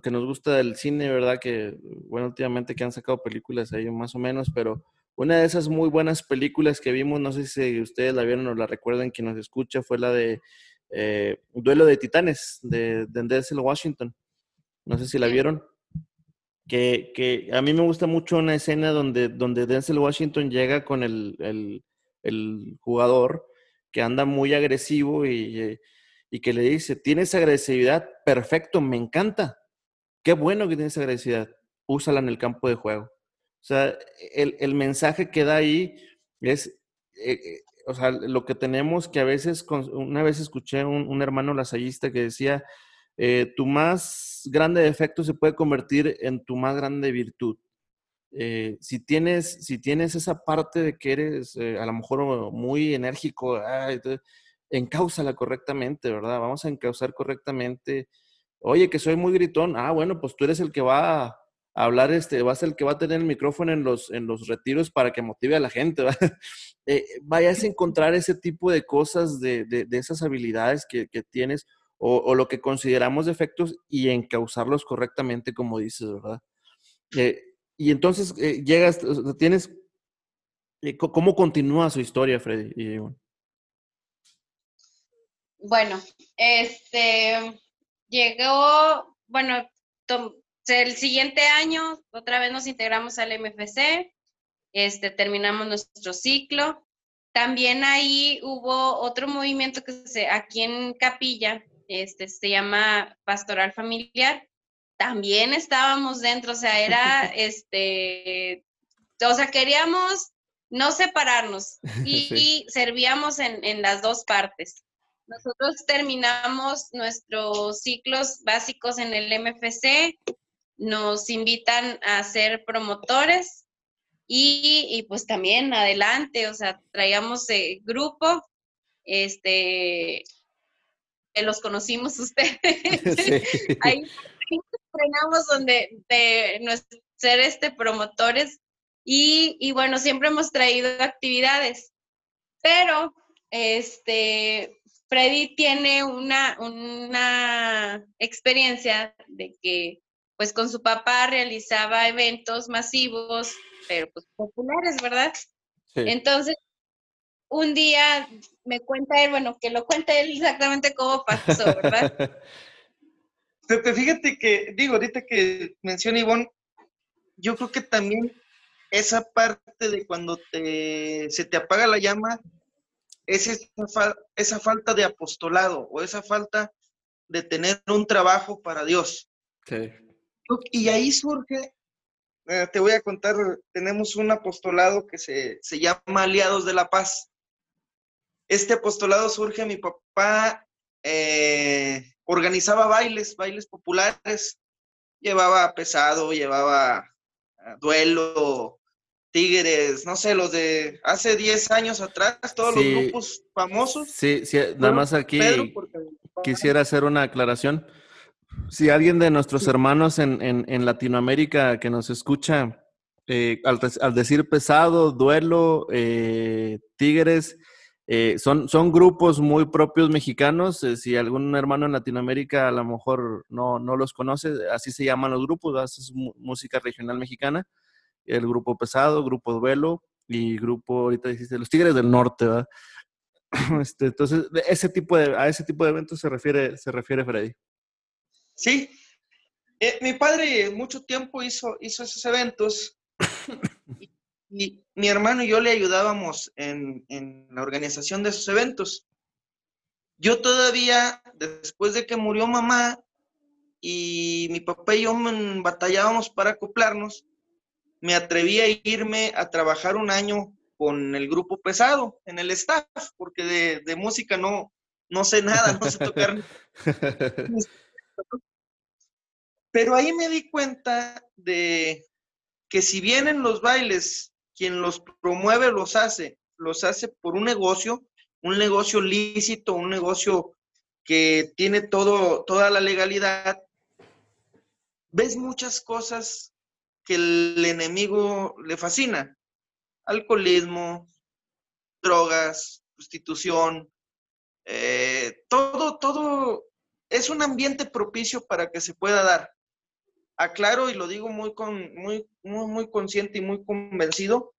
que nos gusta el cine, ¿verdad? Que, bueno, últimamente que han sacado películas ahí más o menos, pero una de esas muy buenas películas que vimos, no sé si ustedes la vieron o la recuerdan, quien nos escucha, fue la de eh, Duelo de Titanes, de, de Denzel Washington. No sé si la vieron que, a mí me gusta mucho una escena donde, donde Denzel Washington llega con el, jugador que anda muy agresivo y, que le dice, tienes agresividad, perfecto, me encanta. Qué bueno que tienes agresividad, úsala en el campo de juego. O sea, el, mensaje que da ahí es, eh, eh, o sea, lo que tenemos que a veces, una vez escuché un, un hermano lasallista que decía, eh, tu más grande defecto se puede convertir en tu más grande virtud. Eh, si, tienes, si tienes esa parte de que eres eh, a lo mejor muy enérgico, encáusala correctamente, ¿verdad? Vamos a encauzar correctamente. Oye, que soy muy gritón. Ah, bueno, pues tú eres el que va a hablar, este, vas el que va a tener el micrófono en los, en los retiros para que motive a la gente. vayas a encontrar ese tipo de cosas, de, de, esas habilidades que, que tienes o, lo que consideramos defectos y encauzarlos correctamente, como dices, ¿verdad? Eh, y entonces eh, llegas, tienes, eh, ¿cómo continúa su historia, Freddy? Bueno, este, llegó, bueno, el siguiente año otra vez nos integramos al MFC, este, terminamos nuestro ciclo. También ahí hubo otro movimiento que se, aquí en Capilla, este, se llama Pastoral Familiar, también estábamos dentro, o sea, era, este, o sea, queríamos no separarnos y, servíamos en, en, las dos partes. Nosotros terminamos nuestros ciclos básicos en el MFC, nos invitan a ser promotores y, y pues también adelante, o sea, traíamos eh, grupo, este, los conocimos ustedes. Ahí entrenamos donde de ser este promotores y, bueno, siempre hemos traído actividades, pero este Freddy tiene una, una experiencia de que pues con su papá realizaba eventos masivos, pero pues populares, ¿verdad? Entonces un día me cuenta él, bueno, que lo cuente él exactamente cómo pasó, ¿verdad? Pepe, fíjate que, digo, ahorita que menciona Ivonne, yo creo que también esa parte de cuando te, se te apaga la llama es esa, esa falta de apostolado o esa falta de tener un trabajo para Dios. Sí. Y ahí surge, eh, te voy a contar, tenemos un apostolado que se, se llama Aliados de la Paz este apostolado surge, mi papá eh, organizaba bailes, bailes populares, llevaba pesado, llevaba ah, duelo, tigres, no sé, los de hace 10 años atrás, todos los grupos famosos. Sí, sí, nada más aquí quisiera hacer una aclaración. Si alguien de nuestros hermanos en, Latinoamérica que nos escucha, eh, al, decir pesado, duelo, eh, tigres, eh, son, son grupos muy propios mexicanos. Eh, si algún hermano en Latinoamérica a lo mejor no, no los conoce, así se llaman los grupos, es música regional mexicana. El grupo pesado, grupo duelo y grupo, ahorita dijiste, los Tigres del Norte, ¿verdad? Este, entonces, ese tipo de, a ese tipo de eventos se refiere, se refiere Freddy. Sí, eh, mi padre mucho tiempo hizo, hizo esos eventos y mi hermano y yo le ayudábamos en, la organización de esos eventos. Yo todavía, después de que murió mamá y mi papá y yo batallábamos para acoplarnos, me atreví a irme a trabajar un año con el grupo pesado en el staff, porque de, música no, no sé nada, no sé tocar. Pero ahí me di cuenta de que si bien en los bailes quien los promueve los hace, los hace por un negocio, un negocio lícito, un negocio que tiene todo, toda la legalidad, ves muchas cosas que el enemigo le fascina. Alcoholismo, drogas, prostitución, eh, todo, todo es un ambiente propicio para que se pueda dar. Aclaro y lo digo muy, con, muy, muy, muy consciente y muy convencido,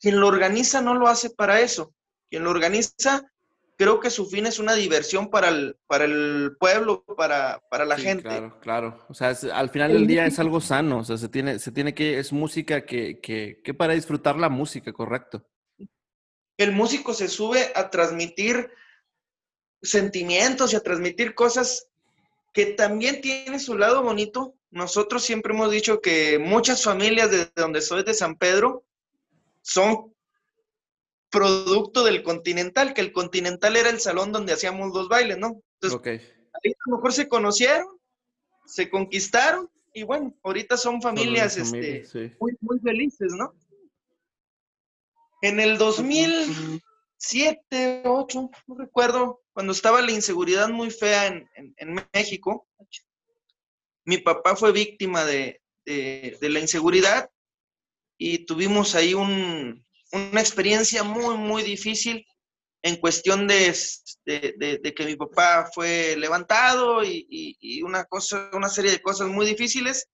quien lo organiza no lo hace para eso. Quien lo organiza, creo que su fin es una diversión para el, para el pueblo, para, para la gente. Claro, claro. O sea, al final del día es algo sano. O sea, se tiene, se tiene que, es música que, que, que para disfrutar la música, correcto. El músico se sube a transmitir sentimientos y a transmitir cosas que también tiene su lado bonito. Nosotros siempre hemos dicho que muchas familias de donde soy de San Pedro son producto del Continental, que el Continental era el salón donde hacíamos los bailes, ¿no? Entonces, ahí a lo mejor se conocieron, se conquistaron y bueno, ahorita son familias este, muy, muy felices, ¿no? En el 2007, 2008, no recuerdo, cuando estaba la inseguridad muy fea en, México, mi papá fue víctima de, la inseguridad y tuvimos ahí una experiencia muy, muy difícil en cuestión de, que mi papá fue levantado y, una, cosa, una serie de cosas muy difíciles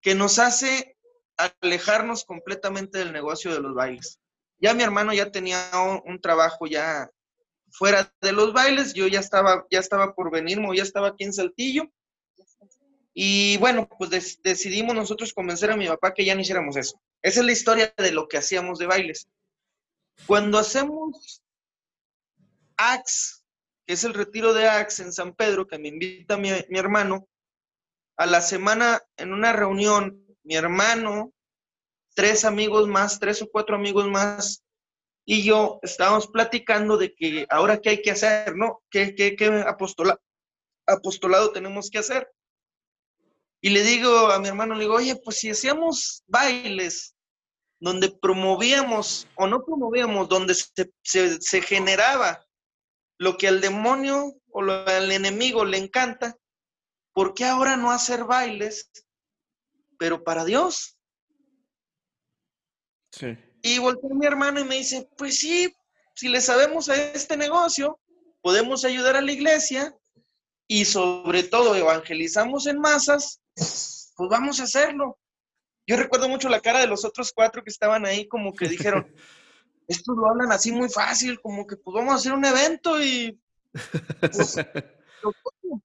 que nos hace alejarnos completamente del negocio de los bailes. Ya mi hermano ya tenía un trabajo ya fuera de los bailes, yo ya estaba, ya estaba por venirme, ya estaba aquí en Saltillo. Y bueno, pues decidimos nosotros convencer a mi papá que ya no hiciéramos eso. Esa es la historia de lo que hacíamos de bailes. Cuando hacemos AX, que es el retiro de AX en San Pedro, que me invita mi, mi hermano, a la semana en una reunión, mi hermano, tres amigos más, tres o cuatro amigos más, y yo estábamos platicando de que ahora qué hay que hacer, ¿no? ¿Qué, qué, qué apostolado tenemos que hacer? Y le digo a mi hermano, le digo, oye, pues si hacíamos bailes donde promovíamos o no promovíamos, donde se, generaba lo que al demonio o al enemigo le encanta, ¿por qué ahora no hacer bailes, pero para Dios? Sí. Y volteó mi hermano y me dice, pues sí, si le sabemos a este negocio, podemos ayudar a la iglesia y sobre todo evangelizamos en masas, pues vamos a hacerlo. Yo recuerdo mucho la cara de los otros cuatro que estaban ahí, como que dijeron, estos lo hablan así muy fácil, como que pues vamos a hacer un evento y... Pues,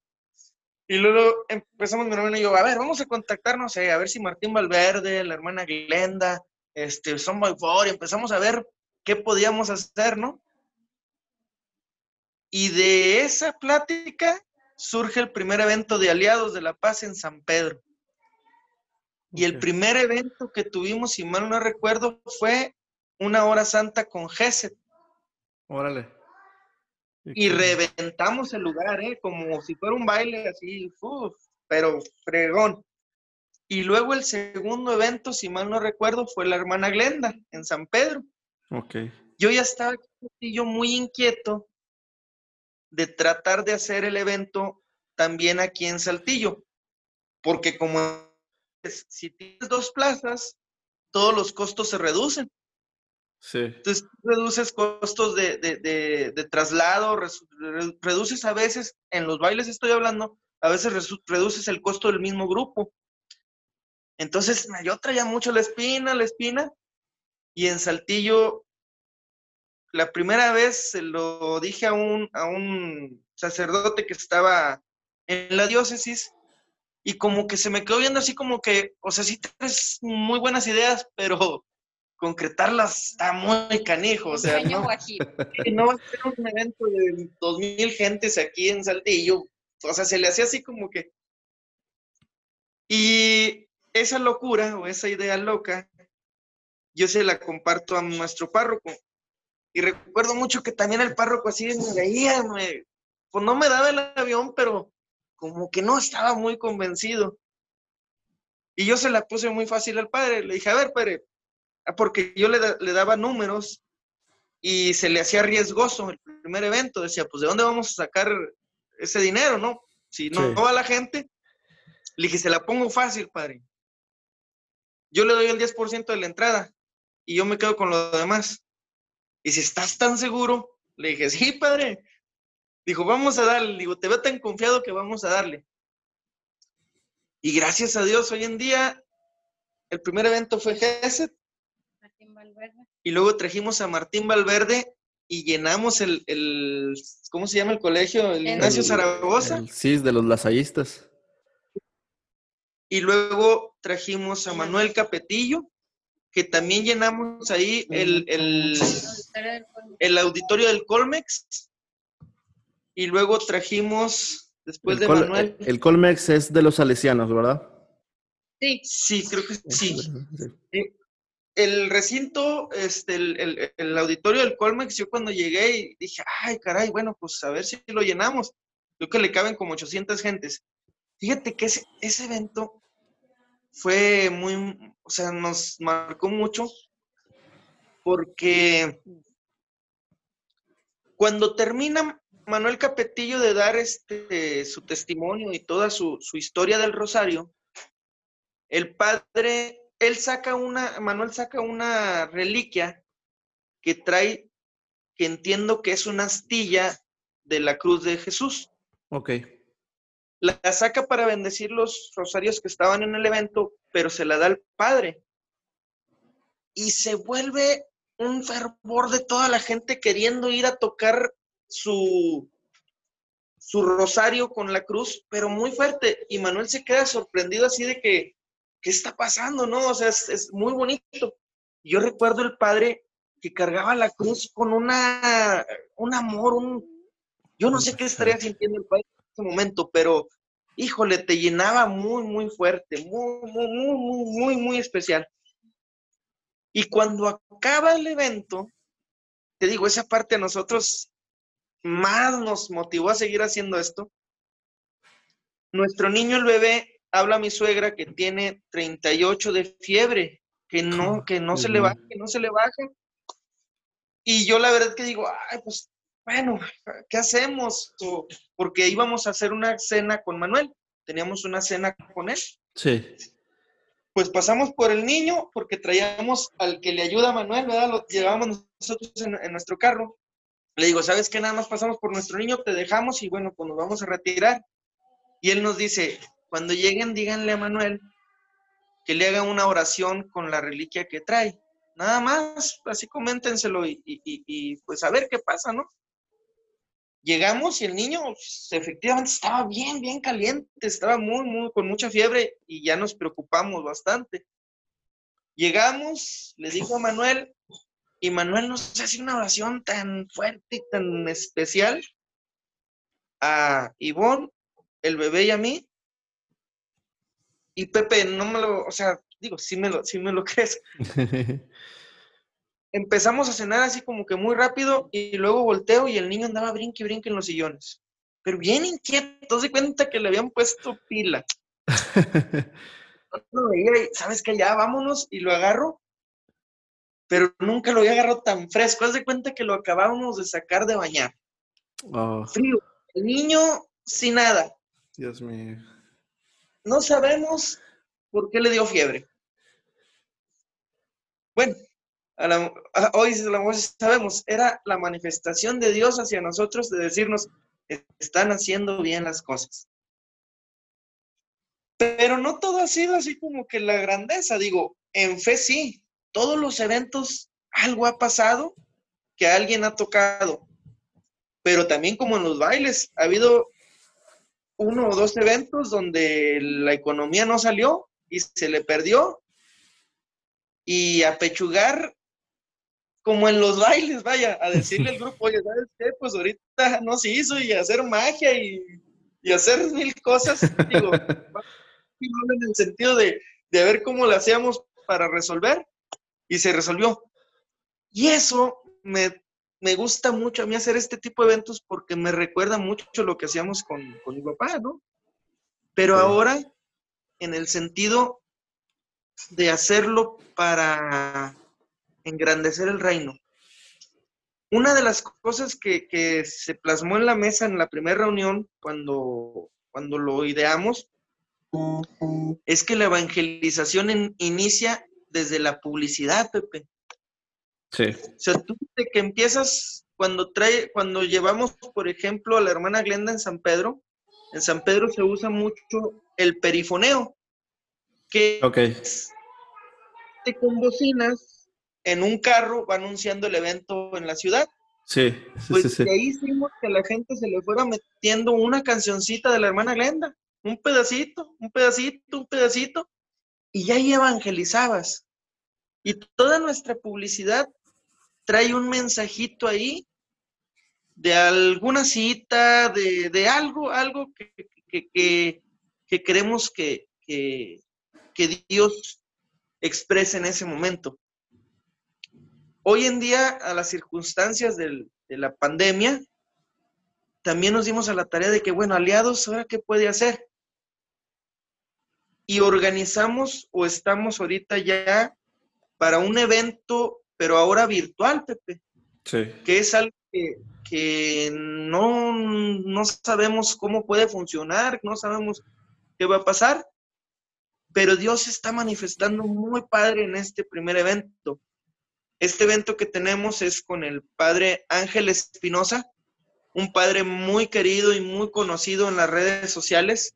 y luego empezamos mi hermano y yo, a ver, vamos a contactarnos, a ver si Martín Valverde, la hermana Glenda, este, Son by Four, y empezamos a ver qué podíamos hacer, ¿no? Y de esa plática surge el primer evento de Aliados de la Paz en San Pedro. Y el primer evento que tuvimos, si mal no recuerdo, fue una hora santa con Geset. Órale. Y reventamos el lugar, ¿eh? Como si fuera un baile así, pero fregón. Y luego el segundo evento, si mal no recuerdo, fue la hermana Glenda en San Pedro. Ok. Yo ya estaba yo muy inquieto de tratar de hacer el evento también aquí en Saltillo, porque como si tienes dos plazas, todos los costos se reducen. Sí. Entonces reduces costos de, de traslado, reduces a veces, en los bailes estoy hablando, a veces reduces el costo del mismo grupo. Entonces yo traía mucho la espina, la espina, y en Saltillo, la primera vez se lo dije a un, a un sacerdote que estaba en la diócesis, y como que se me quedó viendo así como que, o sea, sí tienes muy buenas ideas, pero concretarlas está muy canijo, o sea, no, no va a ser un evento de dos mil gentes aquí en Saltillo, o sea, se le hacía así como que... Y esa locura o esa idea loca, yo se la comparto a nuestro párroco. Y recuerdo mucho que también el párroco así me veía, pues no me daba el avión, pero como que no estaba muy convencido. Y yo se la puse muy fácil al padre. Le dije, a ver, padre, ah, porque yo le, le daba números y se le hacía riesgoso el primer evento. Decía, pues, ¿de dónde vamos a sacar ese dinero, no? Si no, va la gente. Le dije, se la pongo fácil, padre yo le doy el 10% de la entrada y yo me quedo con lo demás. Y si estás tan seguro, le dije, sí, padre. Dijo, vamos a darle. Digo, te veo tan confiado que vamos a darle. Y gracias a Dios, hoy en día, el primer evento fue GESET. Martín Valverde. Y luego trajimos a Martín Valverde y llenamos el, el ¿cómo se llama el colegio? El Ignacio Zaragoza. sí, de los lasallistas. Y luego trajimos a Manuel Capetillo, que también llenamos ahí el, el, auditorio del Colmex. Y luego trajimos, después de Manuel. El Colmex es de los salesianos, ¿verdad? Sí. Sí, creo que sí. El recinto, este, el, el, auditorio del Colmex, yo cuando llegué y dije, ay, caray, bueno, pues a ver si lo llenamos. Creo que le caben como 800 gentes. Fíjate que ese, ese evento fue muy, o sea, nos marcó mucho porque cuando termina Manuel Capetillo de dar este, su testimonio y toda su, su historia del Rosario, el padre, él saca una, Manuel saca una reliquia que trae, que entiendo que es una astilla de la cruz de Jesús. Ok la saca para bendecir los rosarios que estaban en el evento, pero se la da al padre. Y se vuelve un fervor de toda la gente queriendo ir a tocar su, su rosario con la cruz, pero muy fuerte. Y Manuel se queda sorprendido así de que, ¿qué está pasando? ¿No? O sea, es, muy bonito. Yo recuerdo el padre que cargaba la cruz con una, un amor, un... Yo no sé qué estaría sintiendo el padre momento, pero híjole, te llenaba muy, muy fuerte, muy, muy, muy, muy, muy, especial. Y cuando acaba el evento, te digo, esa parte a nosotros más nos motivó a seguir haciendo esto. Nuestro niño, el bebé, habla a mi suegra que tiene 38 de fiebre, que no, que no se le baja, que no se le baja. Y yo la verdad que digo, ay, pues bueno, ¿qué hacemos? Porque íbamos a hacer una cena con Manuel, teníamos una cena con él. Sí. Pues pasamos por el niño porque traíamos al que le ayuda a Manuel, ¿verdad? Lo llevábamos nosotros en, nuestro carro. Le digo, ¿sabes qué? Nada más pasamos por nuestro niño, te dejamos y bueno, pues nos vamos a retirar. Y él nos dice, cuando lleguen, díganle a Manuel que le haga una oración con la reliquia que trae. Nada más, así coméntenselo y, y pues a ver qué pasa, ¿no? Llegamos y el niño pues, efectivamente estaba bien, bien caliente, estaba muy, muy, con mucha fiebre y ya nos preocupamos bastante. Llegamos, le dijo a Manuel, y Manuel nos hace una oración tan fuerte y tan especial a Ivonne, el bebé y a mí. Y Pepe, no me lo, o sea, digo, sí me lo, sí me lo crees. empezamos a cenar así como que muy rápido y luego volteo y el niño andaba brinque y brinque en los sillones. Pero bien inquieto, se cuenta que le habían puesto pila. no veía ¿sabes qué? Ya vámonos y lo agarro. Pero nunca lo había agarrado tan fresco. Haz de cuenta que lo acabábamos de sacar de bañar. Oh. Frío. El niño sin nada. Dios mío. No sabemos por qué le dio fiebre. Bueno, hoy sabemos, era la manifestación de Dios hacia nosotros de decirnos, están haciendo bien las cosas. Pero no todo ha sido así como que la grandeza, digo, en fe sí, todos los eventos algo ha pasado que alguien ha tocado, pero también como en los bailes, ha habido uno o dos eventos donde la economía no salió y se le perdió y apechugar como en los bailes, vaya, a decirle al grupo, oye, ¿sabes qué? Pues ahorita no se hizo y hacer magia y, hacer mil cosas, digo, en el sentido de, de ver cómo lo hacíamos para resolver y se resolvió. Y eso me, gusta mucho a mí hacer este tipo de eventos porque me recuerda mucho lo que hacíamos con, mi papá, ¿no? Pero ahora, en el sentido de hacerlo para engrandecer el reino. Una de las cosas que, se plasmó en la mesa en la primera reunión, cuando, cuando lo ideamos, es que la evangelización inicia desde la publicidad, Pepe. Sí. O sea, tú de que empiezas cuando trae, cuando llevamos, por ejemplo, a la hermana Glenda en San Pedro, en San Pedro se usa mucho el perifoneo, que es con bocinas en un carro va anunciando el evento en la ciudad. Sí, sí, pues sí, ahí hicimos que la gente se le fuera metiendo una cancioncita de la hermana Glenda, un pedacito, un pedacito, un pedacito, y ya ahí evangelizabas. Y toda nuestra publicidad trae un mensajito ahí de alguna cita, de, algo, algo que, que, queremos que, que, Dios exprese en ese momento. Hoy en día, a las circunstancias de la pandemia, también nos dimos a la tarea de que, bueno, aliados, ¿ahora qué puede hacer? Y organizamos o estamos ahorita ya para un evento, pero ahora virtual, Pepe. Sí. Que es algo que, que no, no sabemos cómo puede funcionar, no sabemos qué va a pasar, pero Dios está manifestando muy padre en este primer evento. Este evento que tenemos es con el padre Ángel Espinosa, un padre muy querido y muy conocido en las redes sociales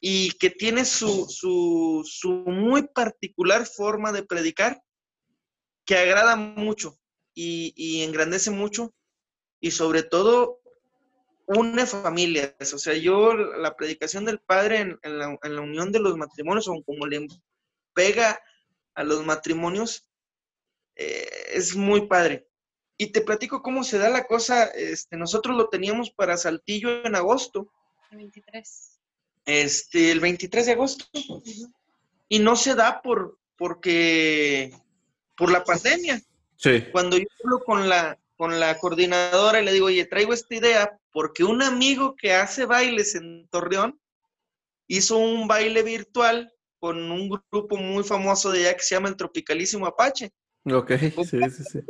y que tiene su, su, su muy particular forma de predicar que agrada mucho y, y engrandece mucho y sobre todo une familias. O sea, yo la predicación del Padre en, la, unión de los matrimonios, o como le pega a los matrimonios, eh, es muy padre. Y te platico cómo se da la cosa. Este, nosotros lo teníamos para Saltillo en agosto. El 23. Este, el 23 de agosto. Y no se da por, porque, por la pandemia. Sí. Cuando yo hablo con la, con la coordinadora y le digo, oye, traigo esta idea porque un amigo que hace bailes en Torreón hizo un baile virtual con un grupo muy famoso de allá que se llama el Tropicalísimo Apache. Ok, sí, sí, sí.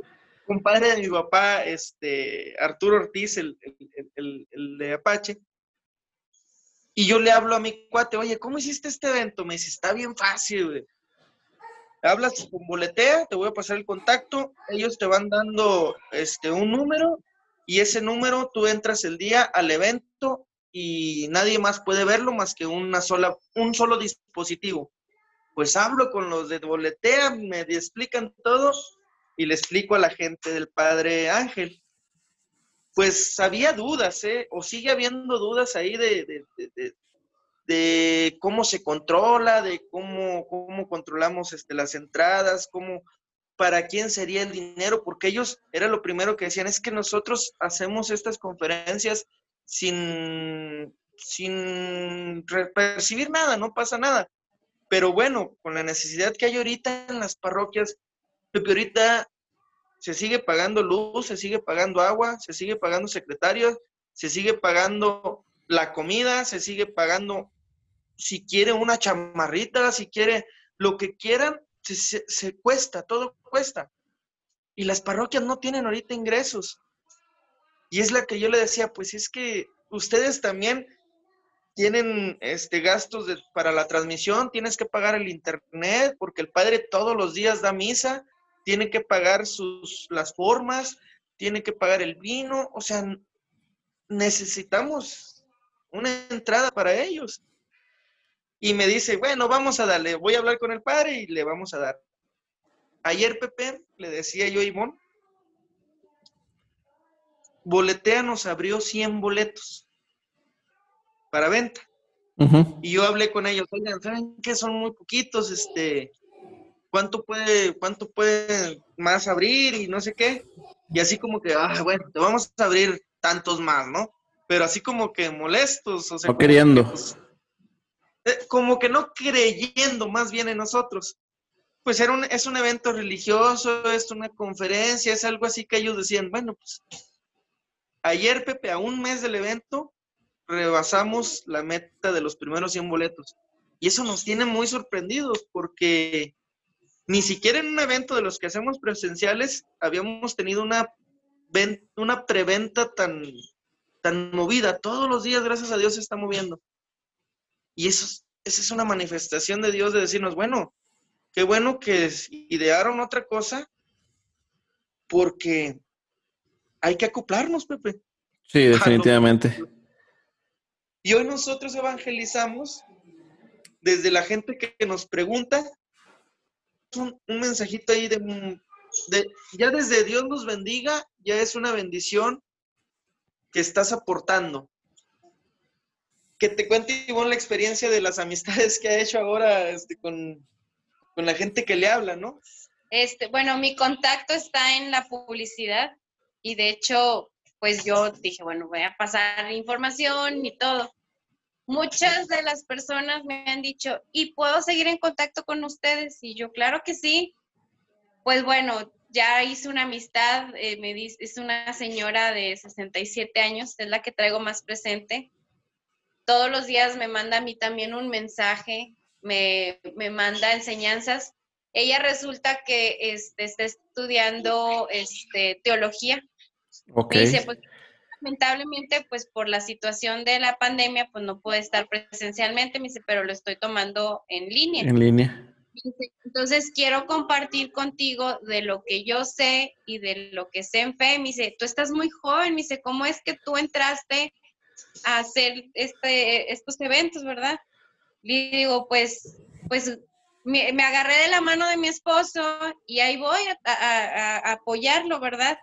Compadre de mi papá, este, Arturo Ortiz, el, el, de Apache. Y yo le hablo a mi cuate, oye, ¿cómo hiciste este evento? Me dice, está bien fácil, güey hablas con Boletea, te voy a pasar el contacto, ellos te van dando este, un número y ese número tú entras el día al evento y nadie más puede verlo más que una sola, un solo dispositivo. Pues hablo con los de Boletea, me explican todo y le explico a la gente del Padre Ángel. Pues había dudas, ¿eh? O sigue habiendo dudas ahí de, de cómo se controla, de cómo, cómo controlamos este, las entradas, cómo, para quién sería el dinero, porque ellos era lo primero que decían, es que nosotros hacemos estas conferencias sin, sin percibir nada, no pasa nada. Pero bueno, con la necesidad que hay ahorita en las parroquias, que ahorita se sigue pagando luz, se sigue pagando agua, se sigue pagando secretarios, se sigue pagando la comida, se sigue pagando si quiere una chamarrita, si quiere lo que quieran, se, cuesta, todo cuesta. Y las parroquias no tienen ahorita ingresos. Y es la que yo le decía, pues es que ustedes también tienen este gastos para la transmisión, tienes que pagar el internet, porque el padre todos los días da misa, tiene que pagar sus las formas, tiene que pagar el vino, o sea, necesitamos una entrada para ellos y me dice, bueno, vamos a darle, voy a hablar con el padre y le vamos a dar. Ayer, Pepe, le decía yo a Ivonne, Boletea nos abrió 100 boletos para venta. Y yo hablé con ellos, oigan, ¿saben qué? Son muy poquitos, este, ¿cuánto puede, cuánto puede más abrir y no sé qué? Y así como que, ah, bueno, te vamos a abrir tantos más, ¿no? Pero así como que molestos, o sea. No queriendo. Pues, eh, como que no creyendo más bien en nosotros. Pues era un, es un evento religioso, es una conferencia, es algo así que ellos decían, bueno, pues ayer, Pepe, a un mes del evento, rebasamos la meta de los primeros 100 boletos. Y eso nos tiene muy sorprendidos porque ni siquiera en un evento de los que hacemos presenciales habíamos tenido una, una preventa tan, tan movida. Todos los días, gracias a Dios, se está moviendo. Y eso esa es una manifestación de Dios de decirnos, bueno, qué bueno que idearon otra cosa, porque hay que acoplarnos, Pepe. Sí, definitivamente. Y hoy nosotros evangelizamos desde la gente que nos pregunta, un, un mensajito ahí de, ya desde Dios nos bendiga, ya es una bendición que estás aportando. Que te cuente, Ivonne, la experiencia de las amistades que ha hecho ahora este, con, con la gente que le habla, ¿no? Este, bueno, mi contacto está en la publicidad y de hecho, pues yo dije, bueno, voy a pasar información y todo. Muchas de las personas me han dicho, ¿y puedo seguir en contacto con ustedes? Y yo, claro que sí. Pues bueno, ya hice una amistad, eh, me dice, es una señora de 67 años, es la que traigo más presente. Todos los días me manda a mí también un mensaje, me, me manda enseñanzas. Ella resulta que este, está estudiando este, teología. Okay. dice, pues lamentablemente, pues por la situación de la pandemia, pues no puede estar presencialmente, me dice, pero lo estoy tomando en línea. En línea. Entonces quiero compartir contigo de lo que yo sé y de lo que sé en fe. Me dice, tú estás muy joven, me dice, ¿cómo es que tú entraste a hacer este, estos eventos, verdad? Le digo, pues, pues me, agarré de la mano de mi esposo y ahí voy a, apoyarlo, ¿verdad?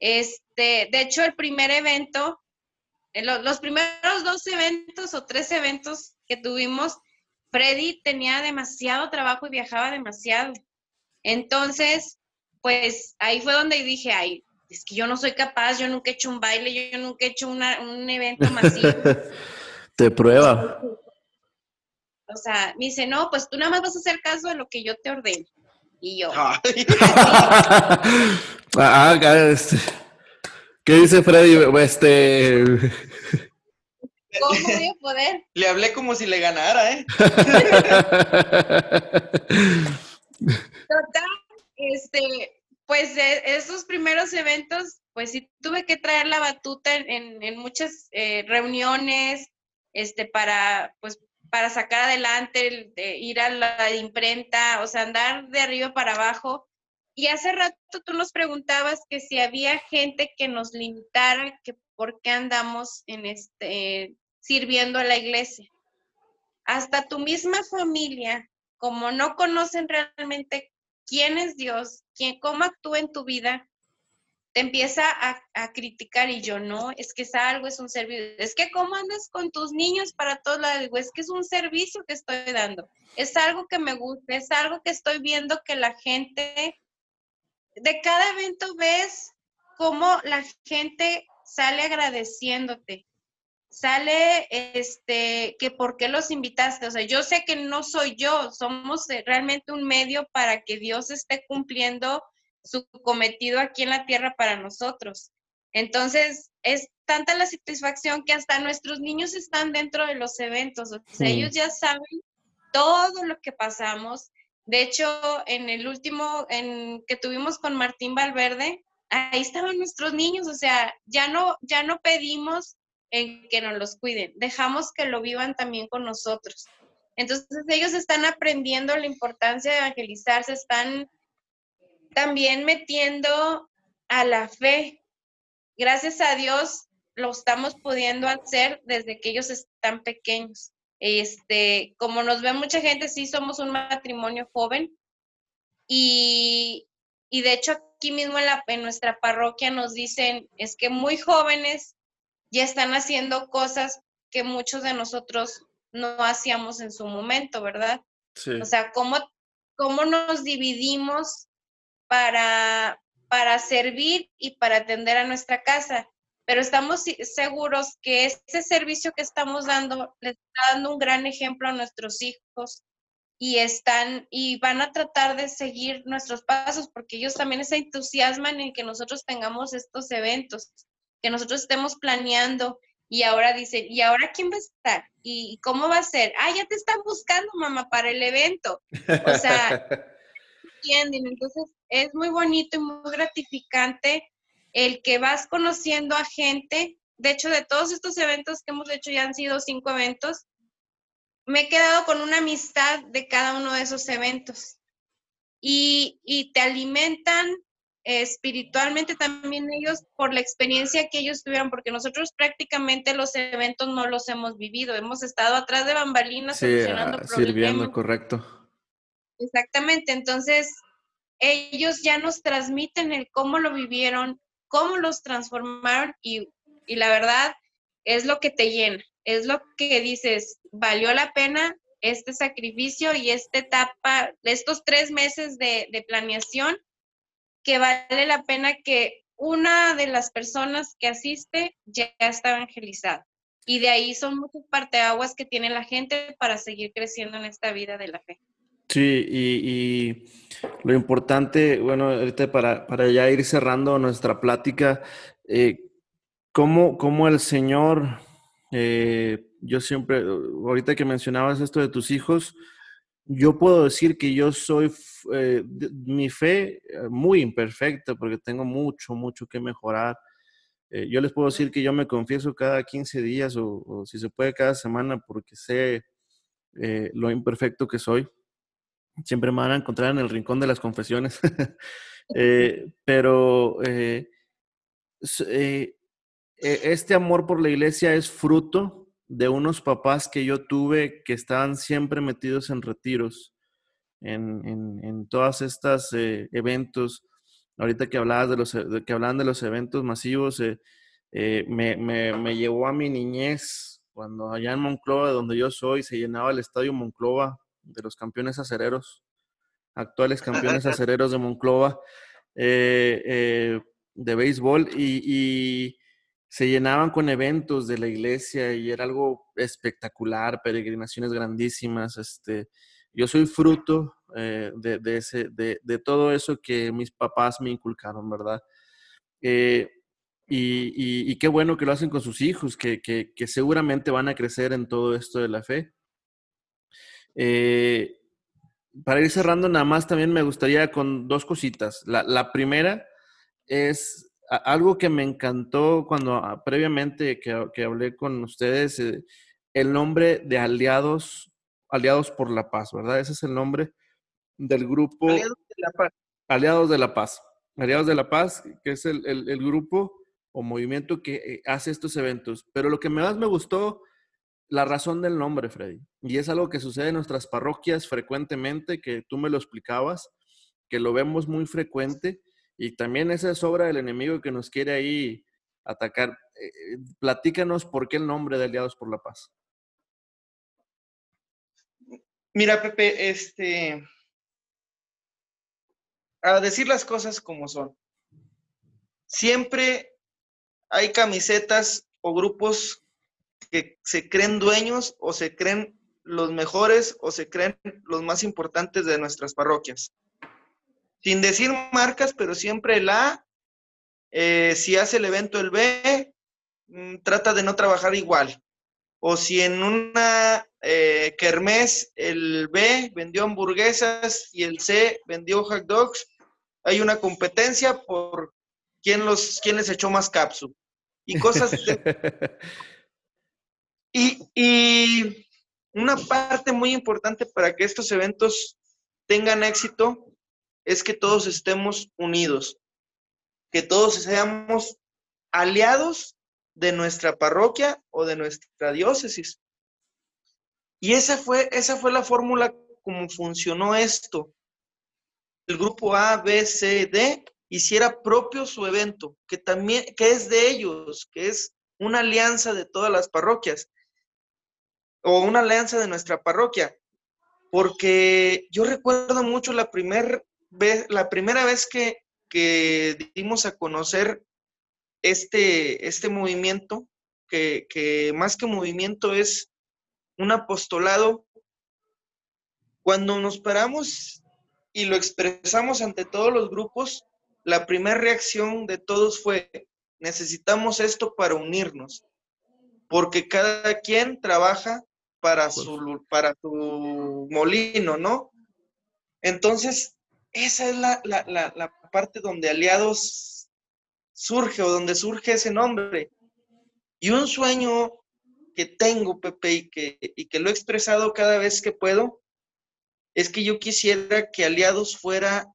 Este, de hecho, el primer evento, eh, los primeros dos eventos o tres eventos que tuvimos, Freddy tenía demasiado trabajo y viajaba demasiado. Entonces, pues ahí fue donde dije, ay, es que yo no soy capaz, yo nunca he hecho un baile, yo nunca he hecho un evento masivo. Te prueba. O sea, me dice, no, pues tú nada más vas a hacer caso de lo que yo te ordeno. Y yo. ah, este, ¿Qué dice Freddy? Este. ¿Cómo a poder? Le hablé como si le ganara, ¿eh? Total, este, pues esos primeros eventos, pues sí tuve que traer la batuta en, muchas eh, reuniones, este, para, pues, para sacar adelante, ir a la imprenta, o sea, andar de arriba para abajo. Y hace rato tú nos preguntabas que si había gente que nos limitara, que por qué andamos en este sirviendo a la iglesia. Hasta tu misma familia, como no conocen realmente quién es Dios, quién, cómo actúa en tu vida, te empieza a, criticar y yo no, es que es algo, es un servicio, es que cómo andas con tus niños para todos lados, es que es un servicio que estoy dando, es algo que me gusta, es algo que estoy viendo que la gente, de cada evento ves cómo la gente sale agradeciéndote, sale este que por qué los invitaste, o sea, yo sé que no soy yo, somos realmente un medio para que Dios esté cumpliendo su cometido aquí en la tierra para nosotros. Entonces, es tanta la satisfacción que hasta nuestros niños están dentro de los eventos, o sea, ellos ya saben todo lo que pasamos. De hecho, en el último en que tuvimos con Martín Valverde, ahí estaban nuestros niños, o sea, ya no ya no pedimos en que nos los cuiden, dejamos que lo vivan también con nosotros. Entonces, ellos están aprendiendo la importancia de evangelizarse, están también metiendo a la fe. Gracias a Dios lo estamos pudiendo hacer desde que ellos están pequeños. Este, como nos ve mucha gente, sí somos un matrimonio joven y, y de hecho aquí mismo en, la, en nuestra parroquia nos dicen, es que muy jóvenes ya están haciendo cosas que muchos de nosotros no hacíamos en su momento, ¿verdad? O sea, ¿cómo, cómo nos dividimos para, para servir y para atender a nuestra casa. Pero estamos seguros que ese servicio que estamos dando les está dando un gran ejemplo a nuestros hijos y están y van a tratar de seguir nuestros pasos porque ellos también se entusiasman en que nosotros tengamos estos eventos, que nosotros estemos planeando y ahora dicen, ¿y ahora quién va a estar? ¿Y cómo va a ser? Ah, ya te están buscando, mamá, para el evento. O sea, entienden. Entonces, es muy bonito y muy gratificante el que vas conociendo a gente. De hecho, de todos estos eventos que hemos hecho, ya han sido cinco eventos, me he quedado con una amistad de cada uno de esos eventos y, y te alimentan espiritualmente también ellos por la experiencia que ellos tuvieron, porque nosotros prácticamente los eventos no los hemos vivido, hemos estado atrás de bambalinas solucionando ah, problemas. Sirviendo, correcto. Exactamente, entonces ellos ya nos transmiten el cómo lo vivieron, cómo los transformaron y, y la verdad es lo que te llena, es lo que dices, valió la pena este sacrificio y esta etapa, estos tres meses de, de planeación que vale la pena que una de las personas que asiste ya está evangelizada. Y de ahí son muchas parteaguas que tiene la gente para seguir creciendo en esta vida de la fe. Sí, y, lo importante, bueno, ahorita para, para, ya ir cerrando nuestra plática, eh, ¿cómo, el Señor, eh, yo siempre, ahorita que mencionabas esto de tus hijos, yo puedo decir que yo soy, eh, mi fe eh, muy imperfecta porque tengo mucho, mucho que mejorar. Eh, yo les puedo decir que yo me confieso cada 15 días o, si se puede cada semana porque sé lo imperfecto que soy. Siempre me van a encontrar en el rincón de las confesiones. pero e, este amor por la iglesia es fruto de unos papás que yo tuve que estaban siempre metidos en retiros, en, en, en todas estas eh, eventos. Ahorita que hablabas de los, que hablaban de los eventos masivos, eh, eh, me, me, me, llevó a mi niñez cuando allá en Monclova, donde yo soy, se llenaba el estadio Monclova de los campeones acereros, actuales campeones acereros de Monclova de béisbol y se llenaban con eventos de la iglesia y era algo espectacular, peregrinaciones grandísimas. Este, yo soy fruto eh, de, ese, de, todo eso que mis papás me inculcaron, ¿verdad? Eh, y, qué bueno que lo hacen con sus hijos, que, seguramente van a crecer en todo esto de la fe. Eh, para ir cerrando, nada más también me gustaría con dos cositas. la primera es algo que me encantó cuando ah, previamente que, hablé con ustedes, eh, el nombre de Aliados, Aliados por la Paz, ¿verdad? Ese es el nombre del grupo. Aliados de la Paz. Aliados de la Paz. Aliados de la Paz, que es el, grupo o movimiento que eh, hace estos eventos. Pero lo que más me gustó, la razón del nombre, Freddy. Y es algo que sucede en nuestras parroquias frecuentemente, que tú me lo explicabas, que lo vemos muy frecuente y también esa es obra del enemigo que nos quiere ahí atacar. Eh, platícanos por qué el nombre de Aliados por la Paz. Mira, Pepe, este, a decir las cosas como son. Siempre hay camisetas o grupos que se creen dueños o se creen los mejores o se creen los más importantes de nuestras parroquias sin decir marcas, pero siempre el A, eh, si hace el evento el B, mm, trata de no trabajar igual. O si en una eh, kermés el B vendió hamburguesas y el C vendió hot dogs, hay una competencia por quién, los, quién les echó más cápsula. Y cosas y, una parte muy importante para que estos eventos tengan éxito es que todos estemos unidos, que todos seamos aliados de nuestra parroquia o de nuestra diócesis. Y esa fue, esa fue la fórmula como funcionó esto. El grupo A, B, C, D hiciera propio su evento, que también, que es de ellos, que es una alianza de todas las parroquias, o una alianza de nuestra parroquia. Porque yo recuerdo mucho la primera la primera vez que, dimos a conocer este, este movimiento, que, más que movimiento es un apostolado, cuando nos paramos y lo expresamos ante todos los grupos, la primera reacción de todos fue, necesitamos esto para unirnos, porque cada quien trabaja para su, para su molino, ¿no? Entonces, esa es la, parte donde Aliados surge o donde surge ese nombre. Y un sueño que tengo, Pepe, y que, y que lo he expresado cada vez que puedo, es que yo quisiera que Aliados fuera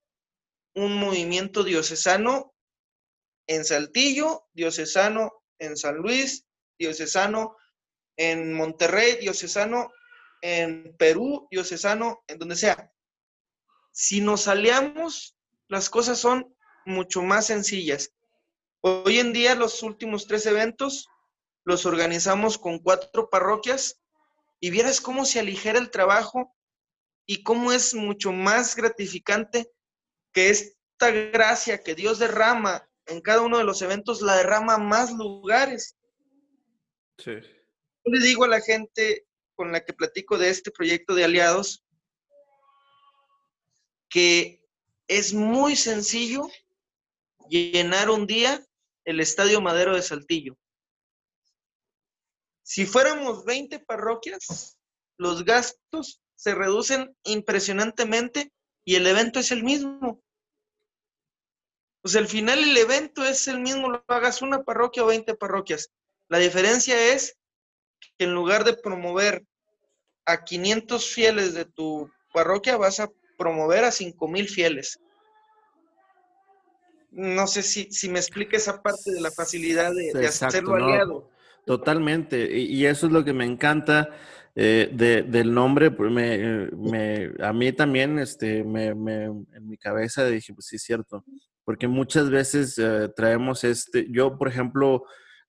un movimiento diocesano en Saltillo, diocesano en San Luis, diocesano en Monterrey, diocesano en Perú, diocesano en donde sea. Si nos aliamos, las cosas son mucho más sencillas. Hoy en día los últimos tres eventos los organizamos con cuatro parroquias y vieras cómo se aligera el trabajo y cómo es mucho más gratificante que esta gracia que Dios derrama en cada uno de los eventos, la derrama a más lugares. Sí. Yo le digo a la gente con la que platico de este proyecto de aliados que es muy sencillo llenar un día el Estadio Madero de Saltillo. Si fuéramos 20 parroquias, los gastos se reducen impresionantemente y el evento es el mismo. Pues al final el evento es el mismo, lo hagas una parroquia o 20 parroquias. La diferencia es que en lugar de promover a 500 fieles de tu parroquia, vas a promover a 5000 fieles. No sé si, si me explica esa parte de la facilidad de, hacerlo aliado. totalmente, y, eso es lo que me encanta eh, del nombre. Pues me, a mí también, este, me, en mi cabeza dije, pues sí, es cierto, porque muchas veces eh, traemos este, yo, por ejemplo,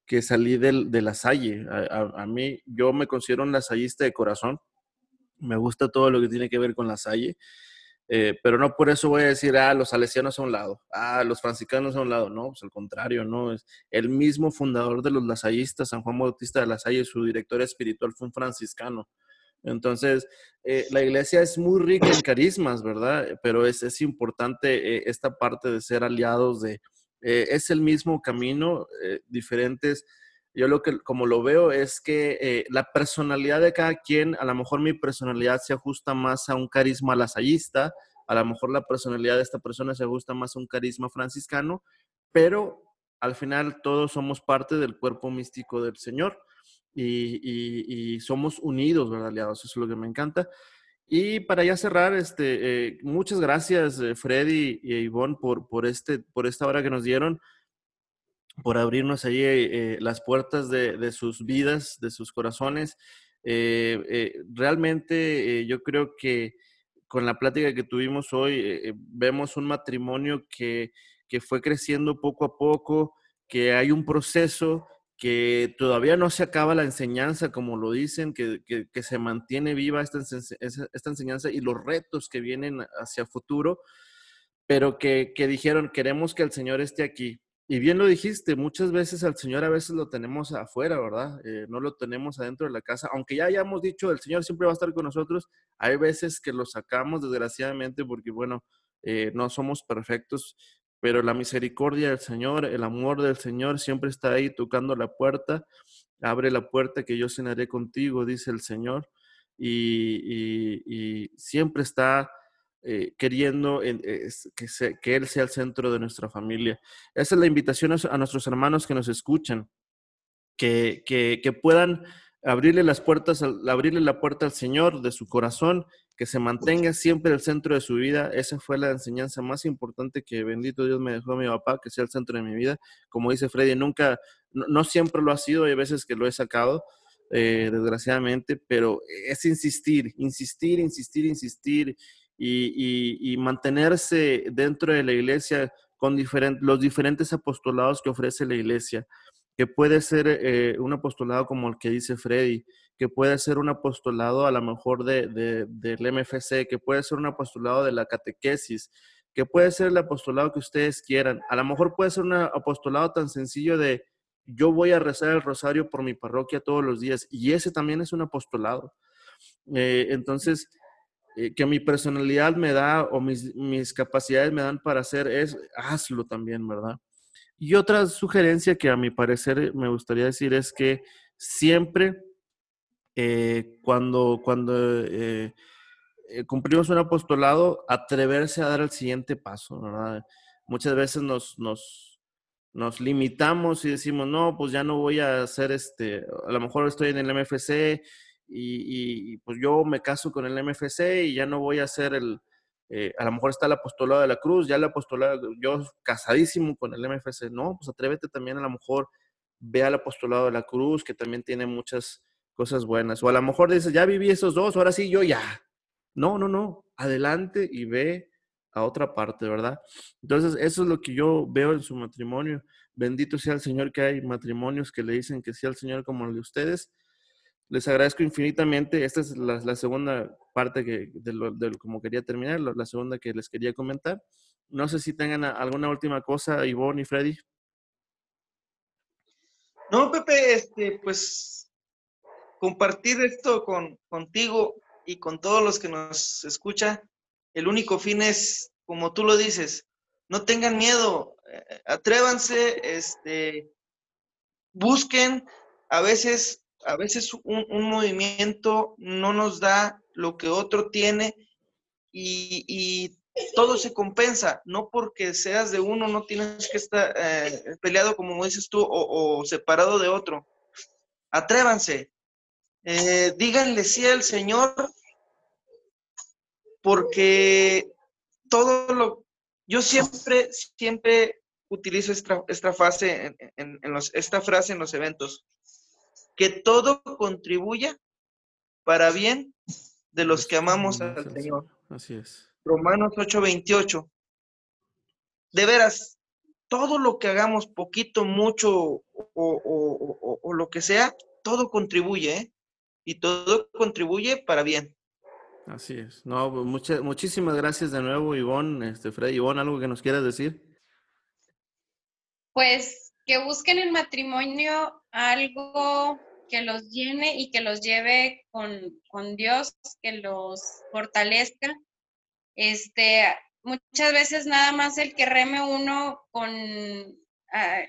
que salí del, de la Salle, a, mí, yo me considero un lasallista de corazón, me gusta todo lo que tiene que ver con la Salle eh, pero no por eso voy a decir, ah, los salesianos a un lado, ah, los franciscanos a un lado, no, pues al contrario, no, es el mismo fundador de los lasallistas, San Juan Bautista de la Salle, su director espiritual fue un franciscano. Entonces, eh, la iglesia es muy rica en carismas, ¿verdad? Pero es, es importante eh, esta parte de ser aliados de, es el mismo camino, diferentes yo lo que, como lo veo, es que eh, la personalidad de cada quien, a lo mejor mi personalidad se ajusta más a un carisma lasallista, a lo mejor la personalidad de esta persona se ajusta más a un carisma franciscano, pero al final todos somos parte del cuerpo místico del Señor y, somos unidos, ¿verdad, aliados? Eso es lo que me encanta. Y para ya cerrar, este, eh, muchas gracias, eh, Freddy y Ivonne, por, por, este, por esta hora que nos dieron por abrirnos allí eh, las puertas de, sus vidas, de sus corazones. Realmente yo creo que con la plática que tuvimos hoy, vemos un matrimonio que, fue creciendo poco a poco, que hay un proceso, que todavía no se acaba la enseñanza, como lo dicen, que, se mantiene viva esta, esta, enseñanza y los retos que vienen hacia futuro, pero que, que dijeron, queremos que el Señor esté aquí, y bien lo dijiste, muchas veces al Señor a veces lo tenemos afuera, ¿verdad? Eh, no lo tenemos adentro de la casa. Aunque ya hayamos dicho, el Señor siempre va a estar con nosotros, hay veces que lo sacamos desgraciadamente porque, bueno, eh, no somos perfectos, pero la misericordia del Señor, el amor del Señor siempre está ahí tocando la puerta. Abre la puerta que yo cenaré contigo, dice el Señor. y siempre está eh, queriendo que, que, Él sea el centro de nuestra familia. Esa es la invitación a, nuestros hermanos que nos escuchan, que, que, puedan abrirle las puertas, abrirle la puerta al Señor de su corazón, que se mantenga siempre el centro de su vida. Esa fue la enseñanza más importante que bendito Dios me dejó mi papá, que sea el centro de mi vida. Como dice Freddy, nunca, no, siempre lo ha sido, hay veces que lo he sacado, eh, desgraciadamente, pero es insistir, insistir, insistir, insistir y, mantenerse dentro de la iglesia con los diferentes apostolados que ofrece la iglesia, que puede ser eh, un apostolado como el que dice Freddy, que puede ser un apostolado a lo mejor de, del MFC, que puede ser un apostolado de la catequesis, que puede ser el apostolado que ustedes quieran. A lo mejor puede ser un apostolado tan sencillo de yo voy a rezar el rosario por mi parroquia todos los días y ese también es un apostolado. Eh, entonces, eh, que mi personalidad me da o mis, mis, capacidades me dan para hacer es hazlo también, ¿verdad? Y otra sugerencia que a mi parecer me gustaría decir es que siempre eh, cuando, cuando eh, cumplimos un apostolado, atreverse a dar el siguiente paso, ¿verdad? Muchas veces nos, nos, nos limitamos y decimos, no, pues ya no voy a hacer este, a lo mejor estoy en el MFC y, pues yo me caso con el MFC y ya no voy a hacer el, eh, a lo mejor está el apostolado de la cruz, ya el apostolado, yo casadísimo con el MFC, no, pues atrévete también a lo mejor, ve al apostolado de la cruz, que también tiene muchas cosas buenas, o a lo mejor dices, ya viví esos dos, ahora sí, yo ya. No, no, no, adelante y ve a otra parte, ¿verdad? Entonces, eso es lo que yo veo en su matrimonio. Bendito sea el Señor que hay matrimonios que le dicen que sea el Señor como el de ustedes. Les agradezco infinitamente. Esta es la, segunda parte que, de, lo, como quería terminar, la segunda que les quería comentar. No sé si tengan alguna última cosa, Ivonne y Freddy. No, Pepe, este, pues compartir esto con, contigo y con todos los que nos escuchan el único fin es, como tú lo dices, no tengan miedo, eh, atrévanse, este, busquen, a veces, a veces un, movimiento no nos da lo que otro tiene y, todo se compensa, no porque seas de uno, no tienes que estar eh, peleado, como dices tú, o, separado de otro. Atrévanse, eh, díganle sí al Señor porque todo lo, yo siempre, siempre utilizo esta, esta frase en, los, esta frase en los eventos, que todo contribuya para bien de los que amamos al Señor. Así es. Romanos 8:28. De veras, todo lo que hagamos, poquito, mucho o, lo que sea, todo contribuye, ¿eh? Y todo contribuye para bien. Así es. No, pues, muchas, muchísimas gracias de nuevo, Ivonne, este, Freddy. Ivonne, ¿algo que nos quieras decir? Pues que busquen en matrimonio algo que los llene y que los lleve con, con Dios, que los fortalezca. Este, muchas veces nada más el que reme uno con, ah,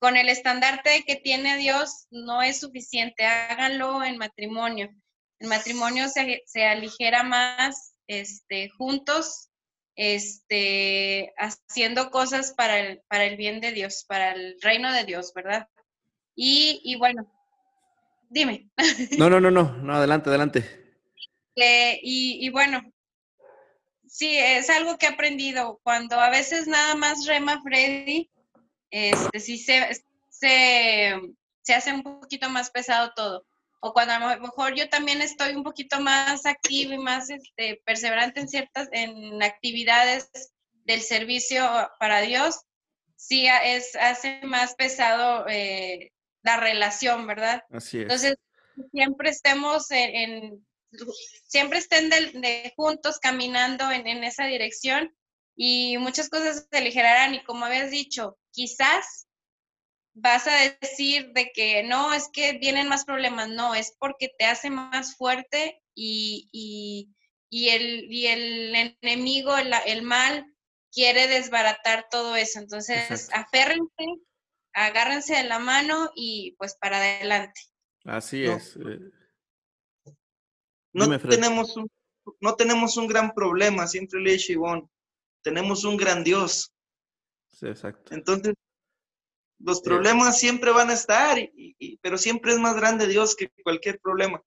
con el estandarte que tiene Dios no es suficiente. Háganlo en matrimonio el matrimonio se, se aligera más este, juntos, este, haciendo cosas para el, para el bien de Dios, para el reino de Dios, ¿verdad? Y, y bueno, dime. No, no, no, no, no, adelante, adelante. y, y, bueno, sí, es algo que he aprendido. Cuando a veces nada más rema Freddy, este, sí se, se, se hace un poquito más pesado todo o cuando a lo mejor yo también estoy un poquito más activo y más este, perseverante en ciertas en actividades del servicio para Dios, sí es, hace más pesado eh, la relación, ¿verdad? Así es. Entonces, siempre estemos en, siempre estén de, juntos caminando en, en, esa dirección y muchas cosas se aligerarán y como habías dicho, quizás vas a decir de que no, es que vienen más problemas, no, es porque te hace más fuerte y, y, y el, y el enemigo, el, mal, quiere desbaratar todo eso. Entonces, aférrense, agárrense de la mano y pues para adelante. Así es. Eh. No, tenemos un, no tenemos un gran problema, siempre le he dicho Ivonne, tenemos un gran Dios. Sí, exacto. Entonces, los problemas siempre van a estar, pero siempre es más grande Dios que cualquier problema.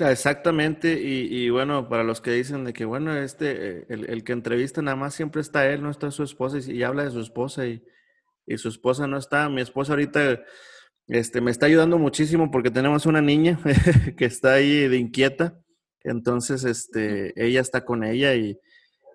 Exactamente, y, bueno, para los que dicen de que, bueno, este, el, que entrevista nada más siempre está él, no está su esposa, y, habla de su esposa, y, su esposa no está. Mi esposa ahorita este, me está ayudando muchísimo porque tenemos una niña que está ahí de inquieta, entonces este, ella está con ella y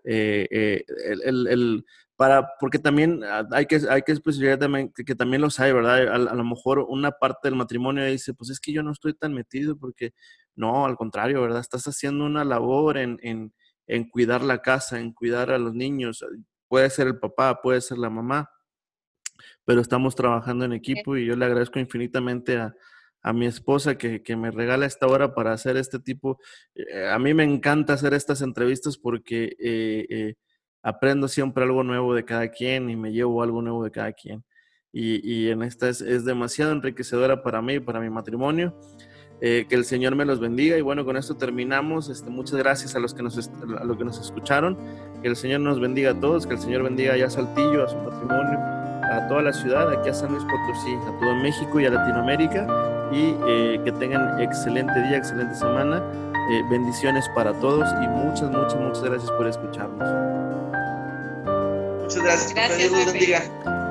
eh, eh, el para, porque también hay que, hay que especificar también que, también los hay, ¿verdad? A, lo mejor una parte del matrimonio dice, pues es que yo no estoy tan metido porque, no, al contrario, ¿verdad? Estás haciendo una labor en, en, en cuidar la casa, en cuidar a los niños. Puede ser el papá, puede ser la mamá, pero estamos trabajando en equipo y yo le agradezco infinitamente a, a mi esposa que, que, me regala esta hora para hacer este tipo. Eh, a mí me encanta hacer estas entrevistas porque eh, eh, aprendo siempre algo nuevo de cada quien y me llevo algo nuevo de cada quien. Y, y en esta es, es, demasiado enriquecedora para mí, y para mi matrimonio. que el Señor me los bendiga. Y bueno, con esto terminamos. Este, muchas gracias a los, que nos, a los que nos escucharon. Que el Señor nos bendiga a todos. Que el Señor bendiga ya a Saltillo, a su matrimonio, a toda la ciudad, aquí a San Luis Potosí, a todo México y a Latinoamérica y eh, que tengan excelente día, excelente semana. Eh, bendiciones para todos y muchas, muchas, muchas gracias por escucharnos. Muchas gracias. gracias.